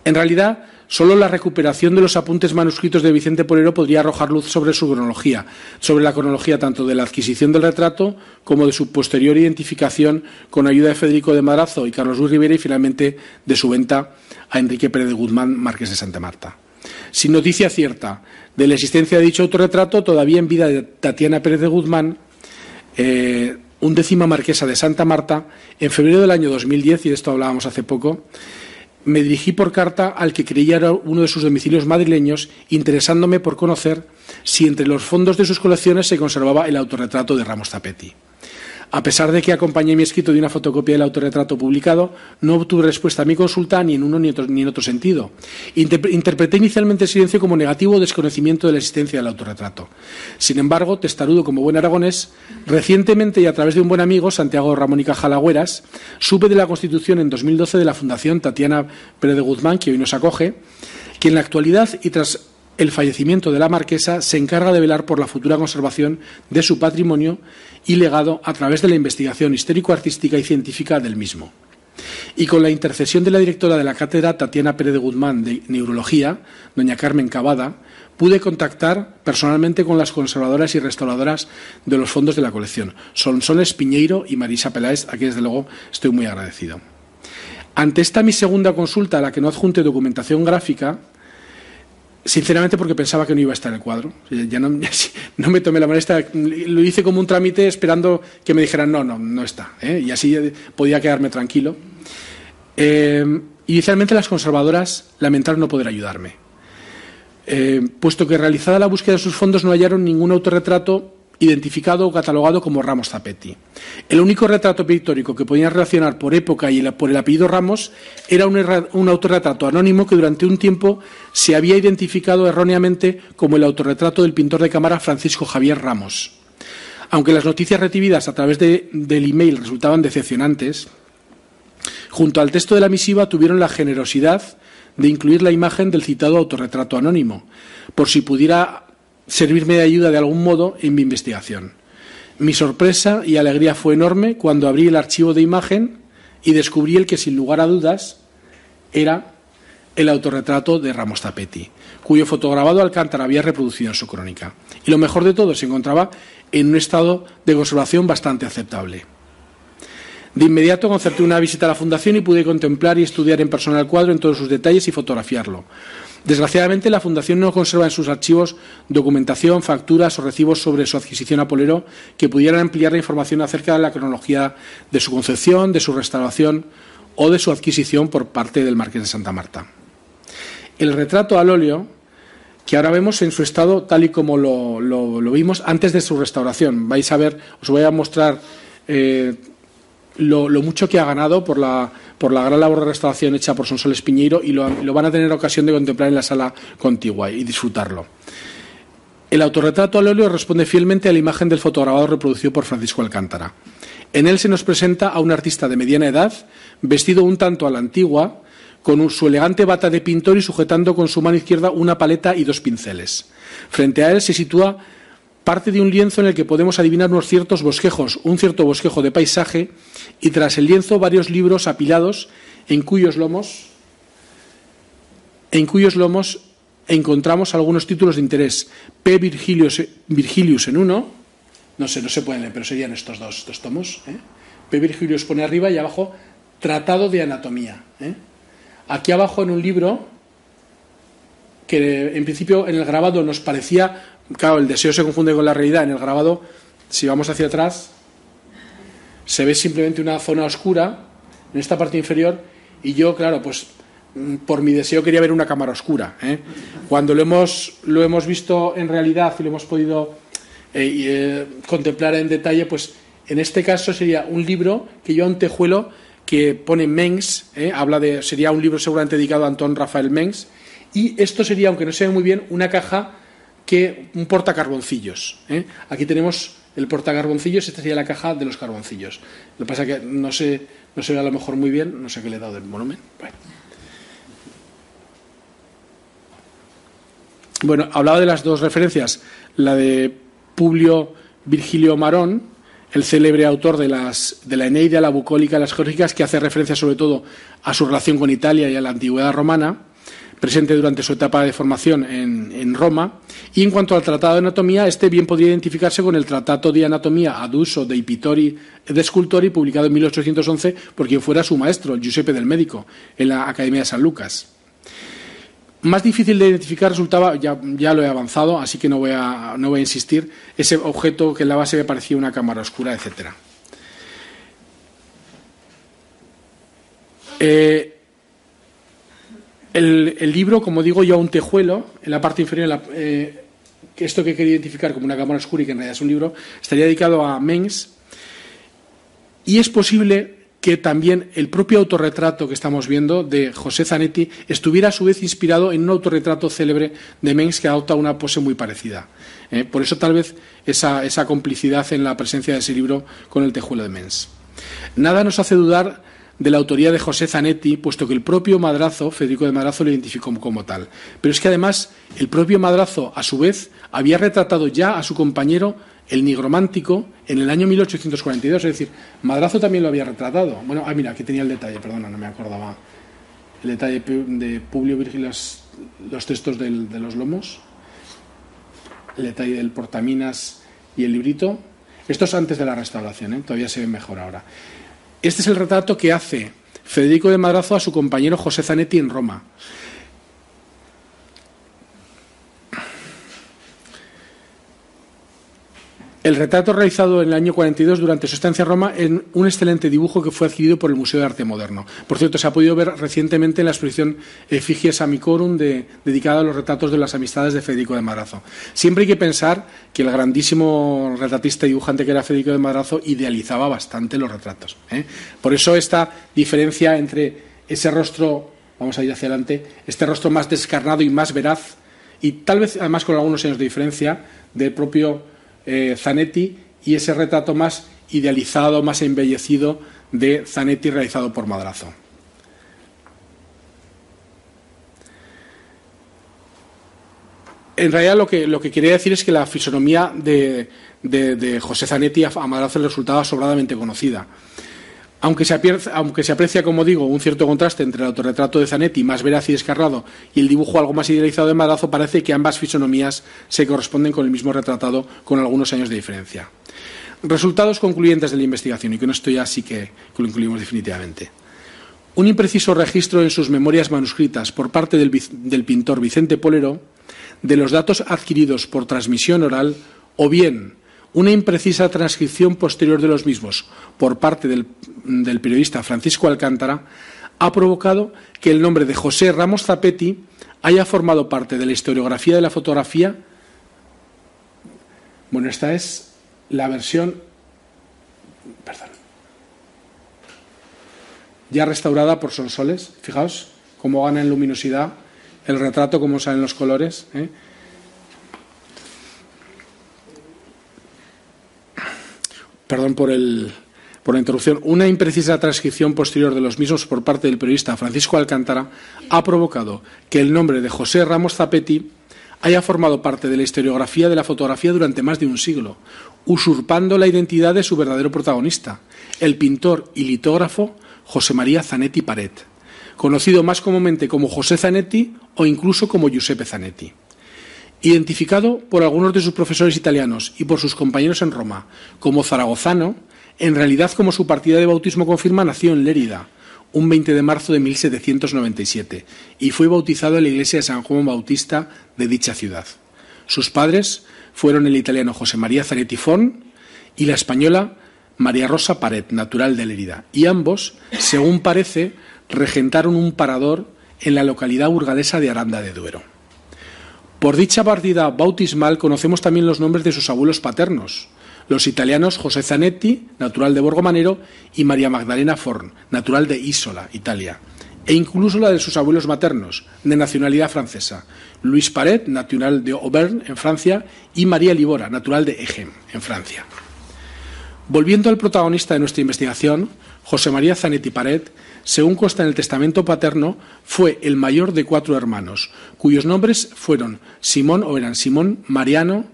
En realidad, Solo la recuperación de los apuntes manuscritos de Vicente Polero podría arrojar luz sobre su cronología, sobre la cronología tanto de la adquisición del retrato como de su posterior identificación con ayuda de Federico de Marazo y Carlos Luis Rivera y finalmente de su venta a Enrique Pérez de Guzmán, Marqués de Santa Marta. Sin noticia cierta de la existencia de dicho autorretrato, todavía en vida de Tatiana Pérez de Guzmán, eh, undécima marquesa de Santa Marta, en febrero del año 2010, y de esto hablábamos hace poco, me dirigí por carta al que creía era uno de sus domicilios madrileños, interesándome por conocer si entre los fondos de sus colecciones se conservaba el autorretrato de Ramos Tapetti. A pesar de que acompañé mi escrito de una fotocopia del autorretrato publicado, no obtuve respuesta a mi consulta ni en uno ni, en otro sentido. interpreté inicialmente el silencio como negativo o desconocimiento de la existencia del autorretrato. Sin embargo, testarudo como buen aragonés, recientemente y a través de un buen amigo, Santiago Ramón y Cajalagüeras, supe de la constitución en 2012 de la Fundación Tatiana Pérez de Guzmán, que hoy nos acoge, que en la actualidad y tras el fallecimiento de la marquesa se encarga de velar por la futura conservación de su patrimonio y legado a través de la investigación histórico-artística y científica del mismo. Y con la intercesión de la directora de la cátedra, Tatiana Pérez de Guzmán, de Neurología, doña Carmen Cavada, pude contactar personalmente con las conservadoras y restauradoras de los fondos de la colección, Sonsoles Piñeiro y Marisa Peláez, a quienes desde luego estoy muy agradecido. Ante esta mi segunda consulta, a la que no adjunte documentación gráfica, Sinceramente porque pensaba que no iba a estar el cuadro. Ya no, me tomé la molestia, lo hice como un trámite esperando que me dijeran no, no, no está. ¿eh? Y así podía quedarme tranquilo. Eh, inicialmente las conservadoras lamentaron no poder ayudarme, eh, puesto que realizada la búsqueda de sus fondos no hallaron ningún autorretrato identificado o catalogado como Ramos Zapetti. El único retrato pictórico que podían relacionar por época y por el apellido Ramos era un, autorretrato anónimo que durante un tiempo se había identificado erróneamente como el autorretrato del pintor de cámara Francisco Javier Ramos. Aunque las noticias recibidas a través del email resultaban decepcionantes, junto al texto de la misiva tuvieron la generosidad de incluir la imagen del citado autorretrato anónimo, por si pudiera servirme de ayuda de algún modo en mi investigación. Mi sorpresa y alegría fue enorme cuando abrí el archivo de imagen y descubrí el que sin lugar a dudas era el autorretrato de Ramos Tapetti, cuyo fotograbado Alcántara había reproducido en su crónica. Y lo mejor de todo, se encontraba en un estado de conservación bastante aceptable. De inmediato concerté una visita a la fundación y pude contemplar y estudiar en persona el cuadro en todos sus detalles y fotografiarlo. Desgraciadamente, la Fundación no conserva en sus archivos documentación, facturas o recibos sobre su adquisición a Polero que pudieran ampliar la información acerca de la cronología de su concepción, de su restauración o de su adquisición por parte del Marqués de Santa Marta. El retrato al óleo que ahora vemos en su estado tal y como lo, vimos antes de su restauración. Vais a ver, os voy a mostrar eh, lo, mucho que ha ganado por la, por la gran labor de restauración hecha por Sonsoles Piñeiro y lo, lo van a tener ocasión de contemplar en la sala contigua y disfrutarlo. El autorretrato al óleo responde fielmente a la imagen del fotograbado reproducido por Francisco Alcántara. En él se nos presenta a un artista de mediana edad, vestido un tanto a la antigua, con su elegante bata de pintor y sujetando con su mano izquierda una paleta y dos pinceles. Frente a él se sitúa parte de un lienzo en el que podemos adivinar unos ciertos bosquejos, un cierto bosquejo de paisaje, y tras el lienzo varios libros apilados en cuyos lomos en cuyos lomos encontramos algunos títulos de interés. P. Virgilius, en uno, no sé, no se pueden leer, pero serían estos dos, tomos. ¿eh? P. Virgilius pone arriba y abajo Tratado de Anatomía. ¿eh? Aquí abajo en un libro que en principio en el grabado nos parecía, claro, el deseo se confunde con la realidad, en el grabado, si vamos hacia atrás, se ve simplemente una zona oscura en esta parte inferior y yo, claro, pues Mm, por mi deseo quería ver una cámara oscura. ¿eh? Cuando lo hemos, lo hemos visto en realidad y lo hemos podido eh, eh, contemplar en detalle, pues en este caso sería un libro que yo un tejuelo que pone Mengs, habla de, sería un libro seguramente dedicado a Antón Rafael Mengs, y esto sería, aunque no se ve muy bien, una caja que un portacarboncillos. Aquí tenemos el portacarboncillos, esta sería la caja de los carboncillos. Lo que pasa es que no se, no se ve a lo mejor muy bien, no sé qué le he dado del volumen. Bueno, hablaba de las dos referencias, la de Publio Virgilio Marón, el célebre autor de, las, de la Eneida, la bucólica, las geórgicas, que hace referencia sobre todo a su relación con Italia y a la antigüedad romana, presente durante su etapa de formación en, Roma. Y en cuanto al Tratado de Anatomía, este bien podría identificarse con el Tratado de Anatomía ad uso dei pittori de Scultori, publicado en 1811 por quien fuera su maestro, Giuseppe del Médico, en la Academia de San Lucas. Más difícil de identificar resultaba, ya, ya lo he avanzado, así que no voy, a, no voy a insistir, ese objeto que en la base me parecía una cámara oscura, etc. Eh, el, libro, como digo, ya un tejuelo en la parte inferior, eh, esto que quería identificar como una cámara oscura y que en realidad es un libro, estaría dedicado a Mengs. Y es posible que también el propio autorretrato que estamos viendo de José Zanetti estuviera a su vez inspirado en un autorretrato célebre de Mengs que adopta una pose muy parecida. ¿eh? Por eso tal vez esa, esa, complicidad en la presencia de ese libro con el tejuelo de Mengs. Nada nos hace dudar de la autoría de José Zanetti, puesto que el propio Madrazo, Federico de Madrazo, lo identificó como tal. Pero es que además el propio Madrazo, a su vez, había retratado ya a su compañero el nigromántico en el año 1842, es decir, Madrazo también lo había retratado. Bueno, ah, mira, aquí tenía el detalle, perdona, no me acordaba. El detalle de Publio Virgilio, los textos de los lomos, el detalle del portaminas y el librito. Esto es antes de la restauración, ¿eh? todavía se ve mejor ahora. Este es el retrato que hace Federico de Madrazo a su compañero José Zanetti en Roma. El retrato realizado en el año 42 durante su estancia en Roma en un excelente dibujo que fue adquirido por el Museo de Arte Moderno. Por cierto, se ha podido ver recientemente en la exposición Efigies Amicorum dedicada a los retratos de las amistades de Federico de Madrazo. Siempre hay que pensar que el grandísimo retratista y dibujante que era Federico de Madrazo idealizaba bastante los retratos. ¿eh? Por eso esta diferencia entre ese rostro, vamos a ir hacia adelante, este rostro más descarnado y más veraz, y tal vez además con algunos años de diferencia del propio eh, Zanetti y ese retrato más idealizado, más embellecido de Zanetti realizado por Madrazo. En realidad lo que, lo que quería decir es que la fisonomía de, de José Zanetti a Madrazo le resultaba sobradamente conocida. Aunque se, aprecia, como digo, un cierto contraste entre el autorretrato de Zanetti, más veraz y descarrado, y el dibujo algo más idealizado de Madrazo, parece que ambas fisonomías se corresponden con el mismo retratado con algunos años de diferencia. Resultados concluyentes de la investigación, y con esto ya sí que lo incluimos definitivamente. Un impreciso registro en sus memorias manuscritas por parte del pintor Vicente Polero de los datos adquiridos por transmisión oral o bien una imprecisa transcripción posterior de los mismos por parte del, periodista Francisco Alcántara ha provocado que el nombre de José Ramos Zapetti haya formado parte de la historiografía de la fotografía. Bueno, esta es la versión, perdón, ya restaurada por Sonsoles. Fijaos cómo gana en luminosidad el retrato, cómo salen los colores. ¿eh? Perdón por el, por la interrupción, una imprecisa transcripción posterior de los mismos por parte del periodista Francisco Alcántara ha provocado que el nombre de José Ramos Zapetti haya formado parte de la historiografía de la fotografía durante más de un siglo, usurpando la identidad de su verdadero protagonista, el pintor y litógrafo José María Zanetti Paret, conocido más comúnmente como José Zanetti o incluso como Giuseppe Zanetti. Identificado por algunos de sus profesores italianos y por sus compañeros en Roma como zaragozano, en realidad, como su partida de bautismo confirma, nació en Lérida, un 20 de marzo de 1797, y fue bautizado en la iglesia de San Juan Bautista de dicha ciudad. Sus padres fueron el italiano José María Zanetti Fon y la española María Rosa Paret, natural de Lérida, y ambos, según parece, regentaron un parador en la localidad burgalesa de Aranda de Duero. Por dicha partida bautismal conocemos también los nombres de sus abuelos paternos, los italianos José Zanetti, natural de Borgomanero, y María Magdalena Forn, natural de Isola, Italia, e incluso la de sus abuelos maternos, de nacionalidad francesa, Luis Paret, natural de Auvergne, en Francia, y María Libora, natural de Egem, en Francia. Volviendo al protagonista de nuestra investigación, José María Zanetti Paret, según consta en el testamento paterno, fue el mayor de cuatro hermanos, cuyos nombres fueron Simón o eran Simón, Mariano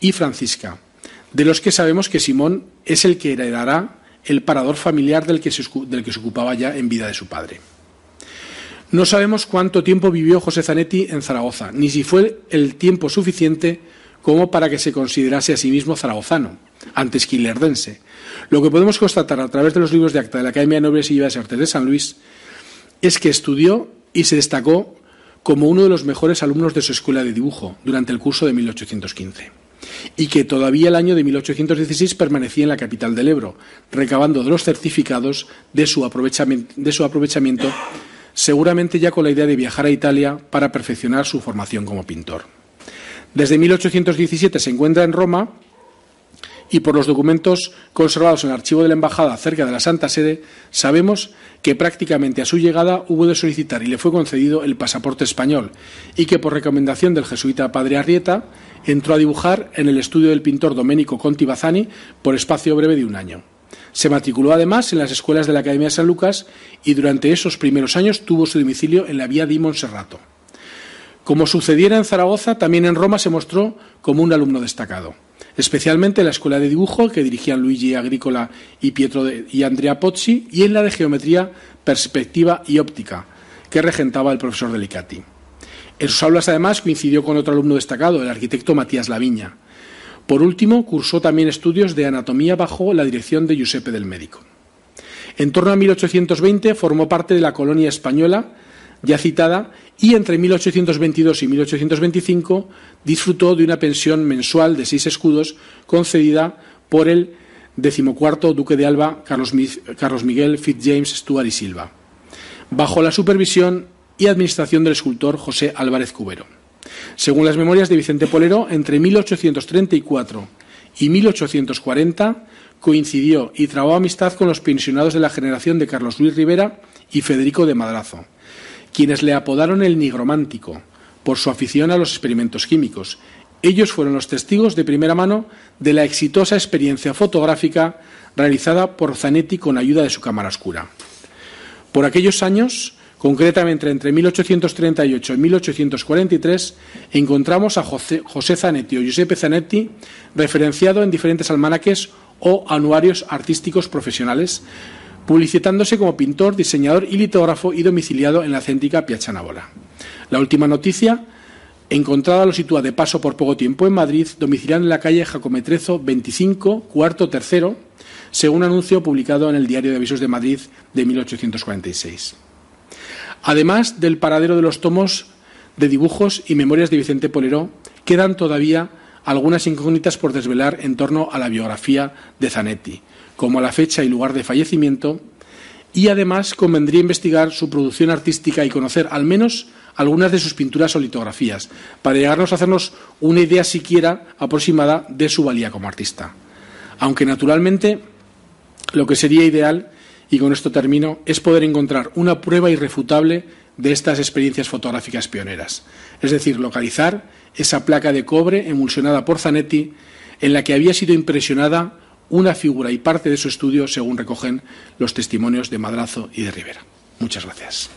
y Francisca de los que sabemos que Simón es el que heredará el parador familiar del que, se, del que se ocupaba ya en vida de su padre. No sabemos cuánto tiempo vivió José Zanetti en Zaragoza, ni si fue el tiempo suficiente como para que se considerase a sí mismo zaragozano, antes que ilerdense. Lo que podemos constatar a través de los libros de acta de la Academia de Nobles y Bellas Artes de San Luis es que estudió y se destacó como uno de los mejores alumnos de su escuela de dibujo durante el curso de 1815 y que todavía el año de 1816 permanecía en la capital del Ebro, recabando de los certificados de su, aprovechamiento, seguramente ya con la idea de viajar a Italia para perfeccionar su formación como pintor. Desde 1817 se encuentra en Roma y por los documentos conservados en el archivo de la Embajada cerca de la Santa Sede, sabemos que prácticamente a su llegada hubo de solicitar y le fue concedido el pasaporte español y que por recomendación del jesuita Padre Arrieta entró a dibujar en el estudio del pintor Domenico Conti Bazzani por espacio breve de un año. Se matriculó además en las escuelas de la Academia de San Lucas y durante esos primeros años tuvo su domicilio en la vía di Monserrato. Como sucediera en Zaragoza, también en Roma se mostró como un alumno destacado, especialmente en la escuela de dibujo que dirigían Luigi Agrícola y Pietro y Andrea Pozzi y en la de geometría, perspectiva y óptica que regentaba el profesor Delicati. En sus aulas, además, coincidió con otro alumno destacado, el arquitecto Matías Laviña. Por último, cursó también estudios de anatomía bajo la dirección de Giuseppe del Médico. En torno a 1820 formó parte de la colonia española ya citada y entre 1822 y 1825 disfrutó de una pensión mensual de seis escudos concedida por el decimocuarto duque de Alba, Carlos, Miguel Fitzjames Stuart y Silva, bajo la supervisión y administración del escultor José Álvarez Cubero. Según las memorias de Vicente Polero, entre 1834 y 1840 coincidió y trabó amistad con los pensionados de la generación de Carlos Luis Rivera y Federico de Madrazo, quienes le apodaron el nigromántico por su afición a los experimentos químicos. Ellos fueron los testigos de primera mano de la exitosa experiencia fotográfica realizada por Zanetti con ayuda de su cámara oscura. Por aquellos años, Concretamente, entre 1838 y 1843 encontramos a José, Zanetti o Giuseppe Zanetti referenciado en diferentes almanaques o anuarios artísticos profesionales, publicitándose como pintor, diseñador y litógrafo y domiciliado en la céntrica Piazza Navola. La última noticia, encontrada lo sitúa de paso por poco tiempo en Madrid, domiciliado en la calle Jacometrezo 25, cuarto tercero, según anuncio publicado en el Diario de Avisos de Madrid de 1846 además del paradero de los tomos de dibujos y memorias de Vicente Poleró, quedan todavía algunas incógnitas por desvelar en torno a la biografía de Zanetti, como la fecha y lugar de fallecimiento, y además convendría investigar su producción artística y conocer al menos algunas de sus pinturas o litografías, para llegarnos a hacernos una idea siquiera aproximada de su valía como artista. Aunque naturalmente lo que sería ideal, y con esto termino, es poder encontrar una prueba irrefutable de estas experiencias fotográficas pioneras. Es decir, localizar esa placa de cobre emulsionada por Zanetti en la que había sido impresionada una figura y parte de su estudio, según recogen los testimonios de Madrazo y de Rivera. Muchas gracias.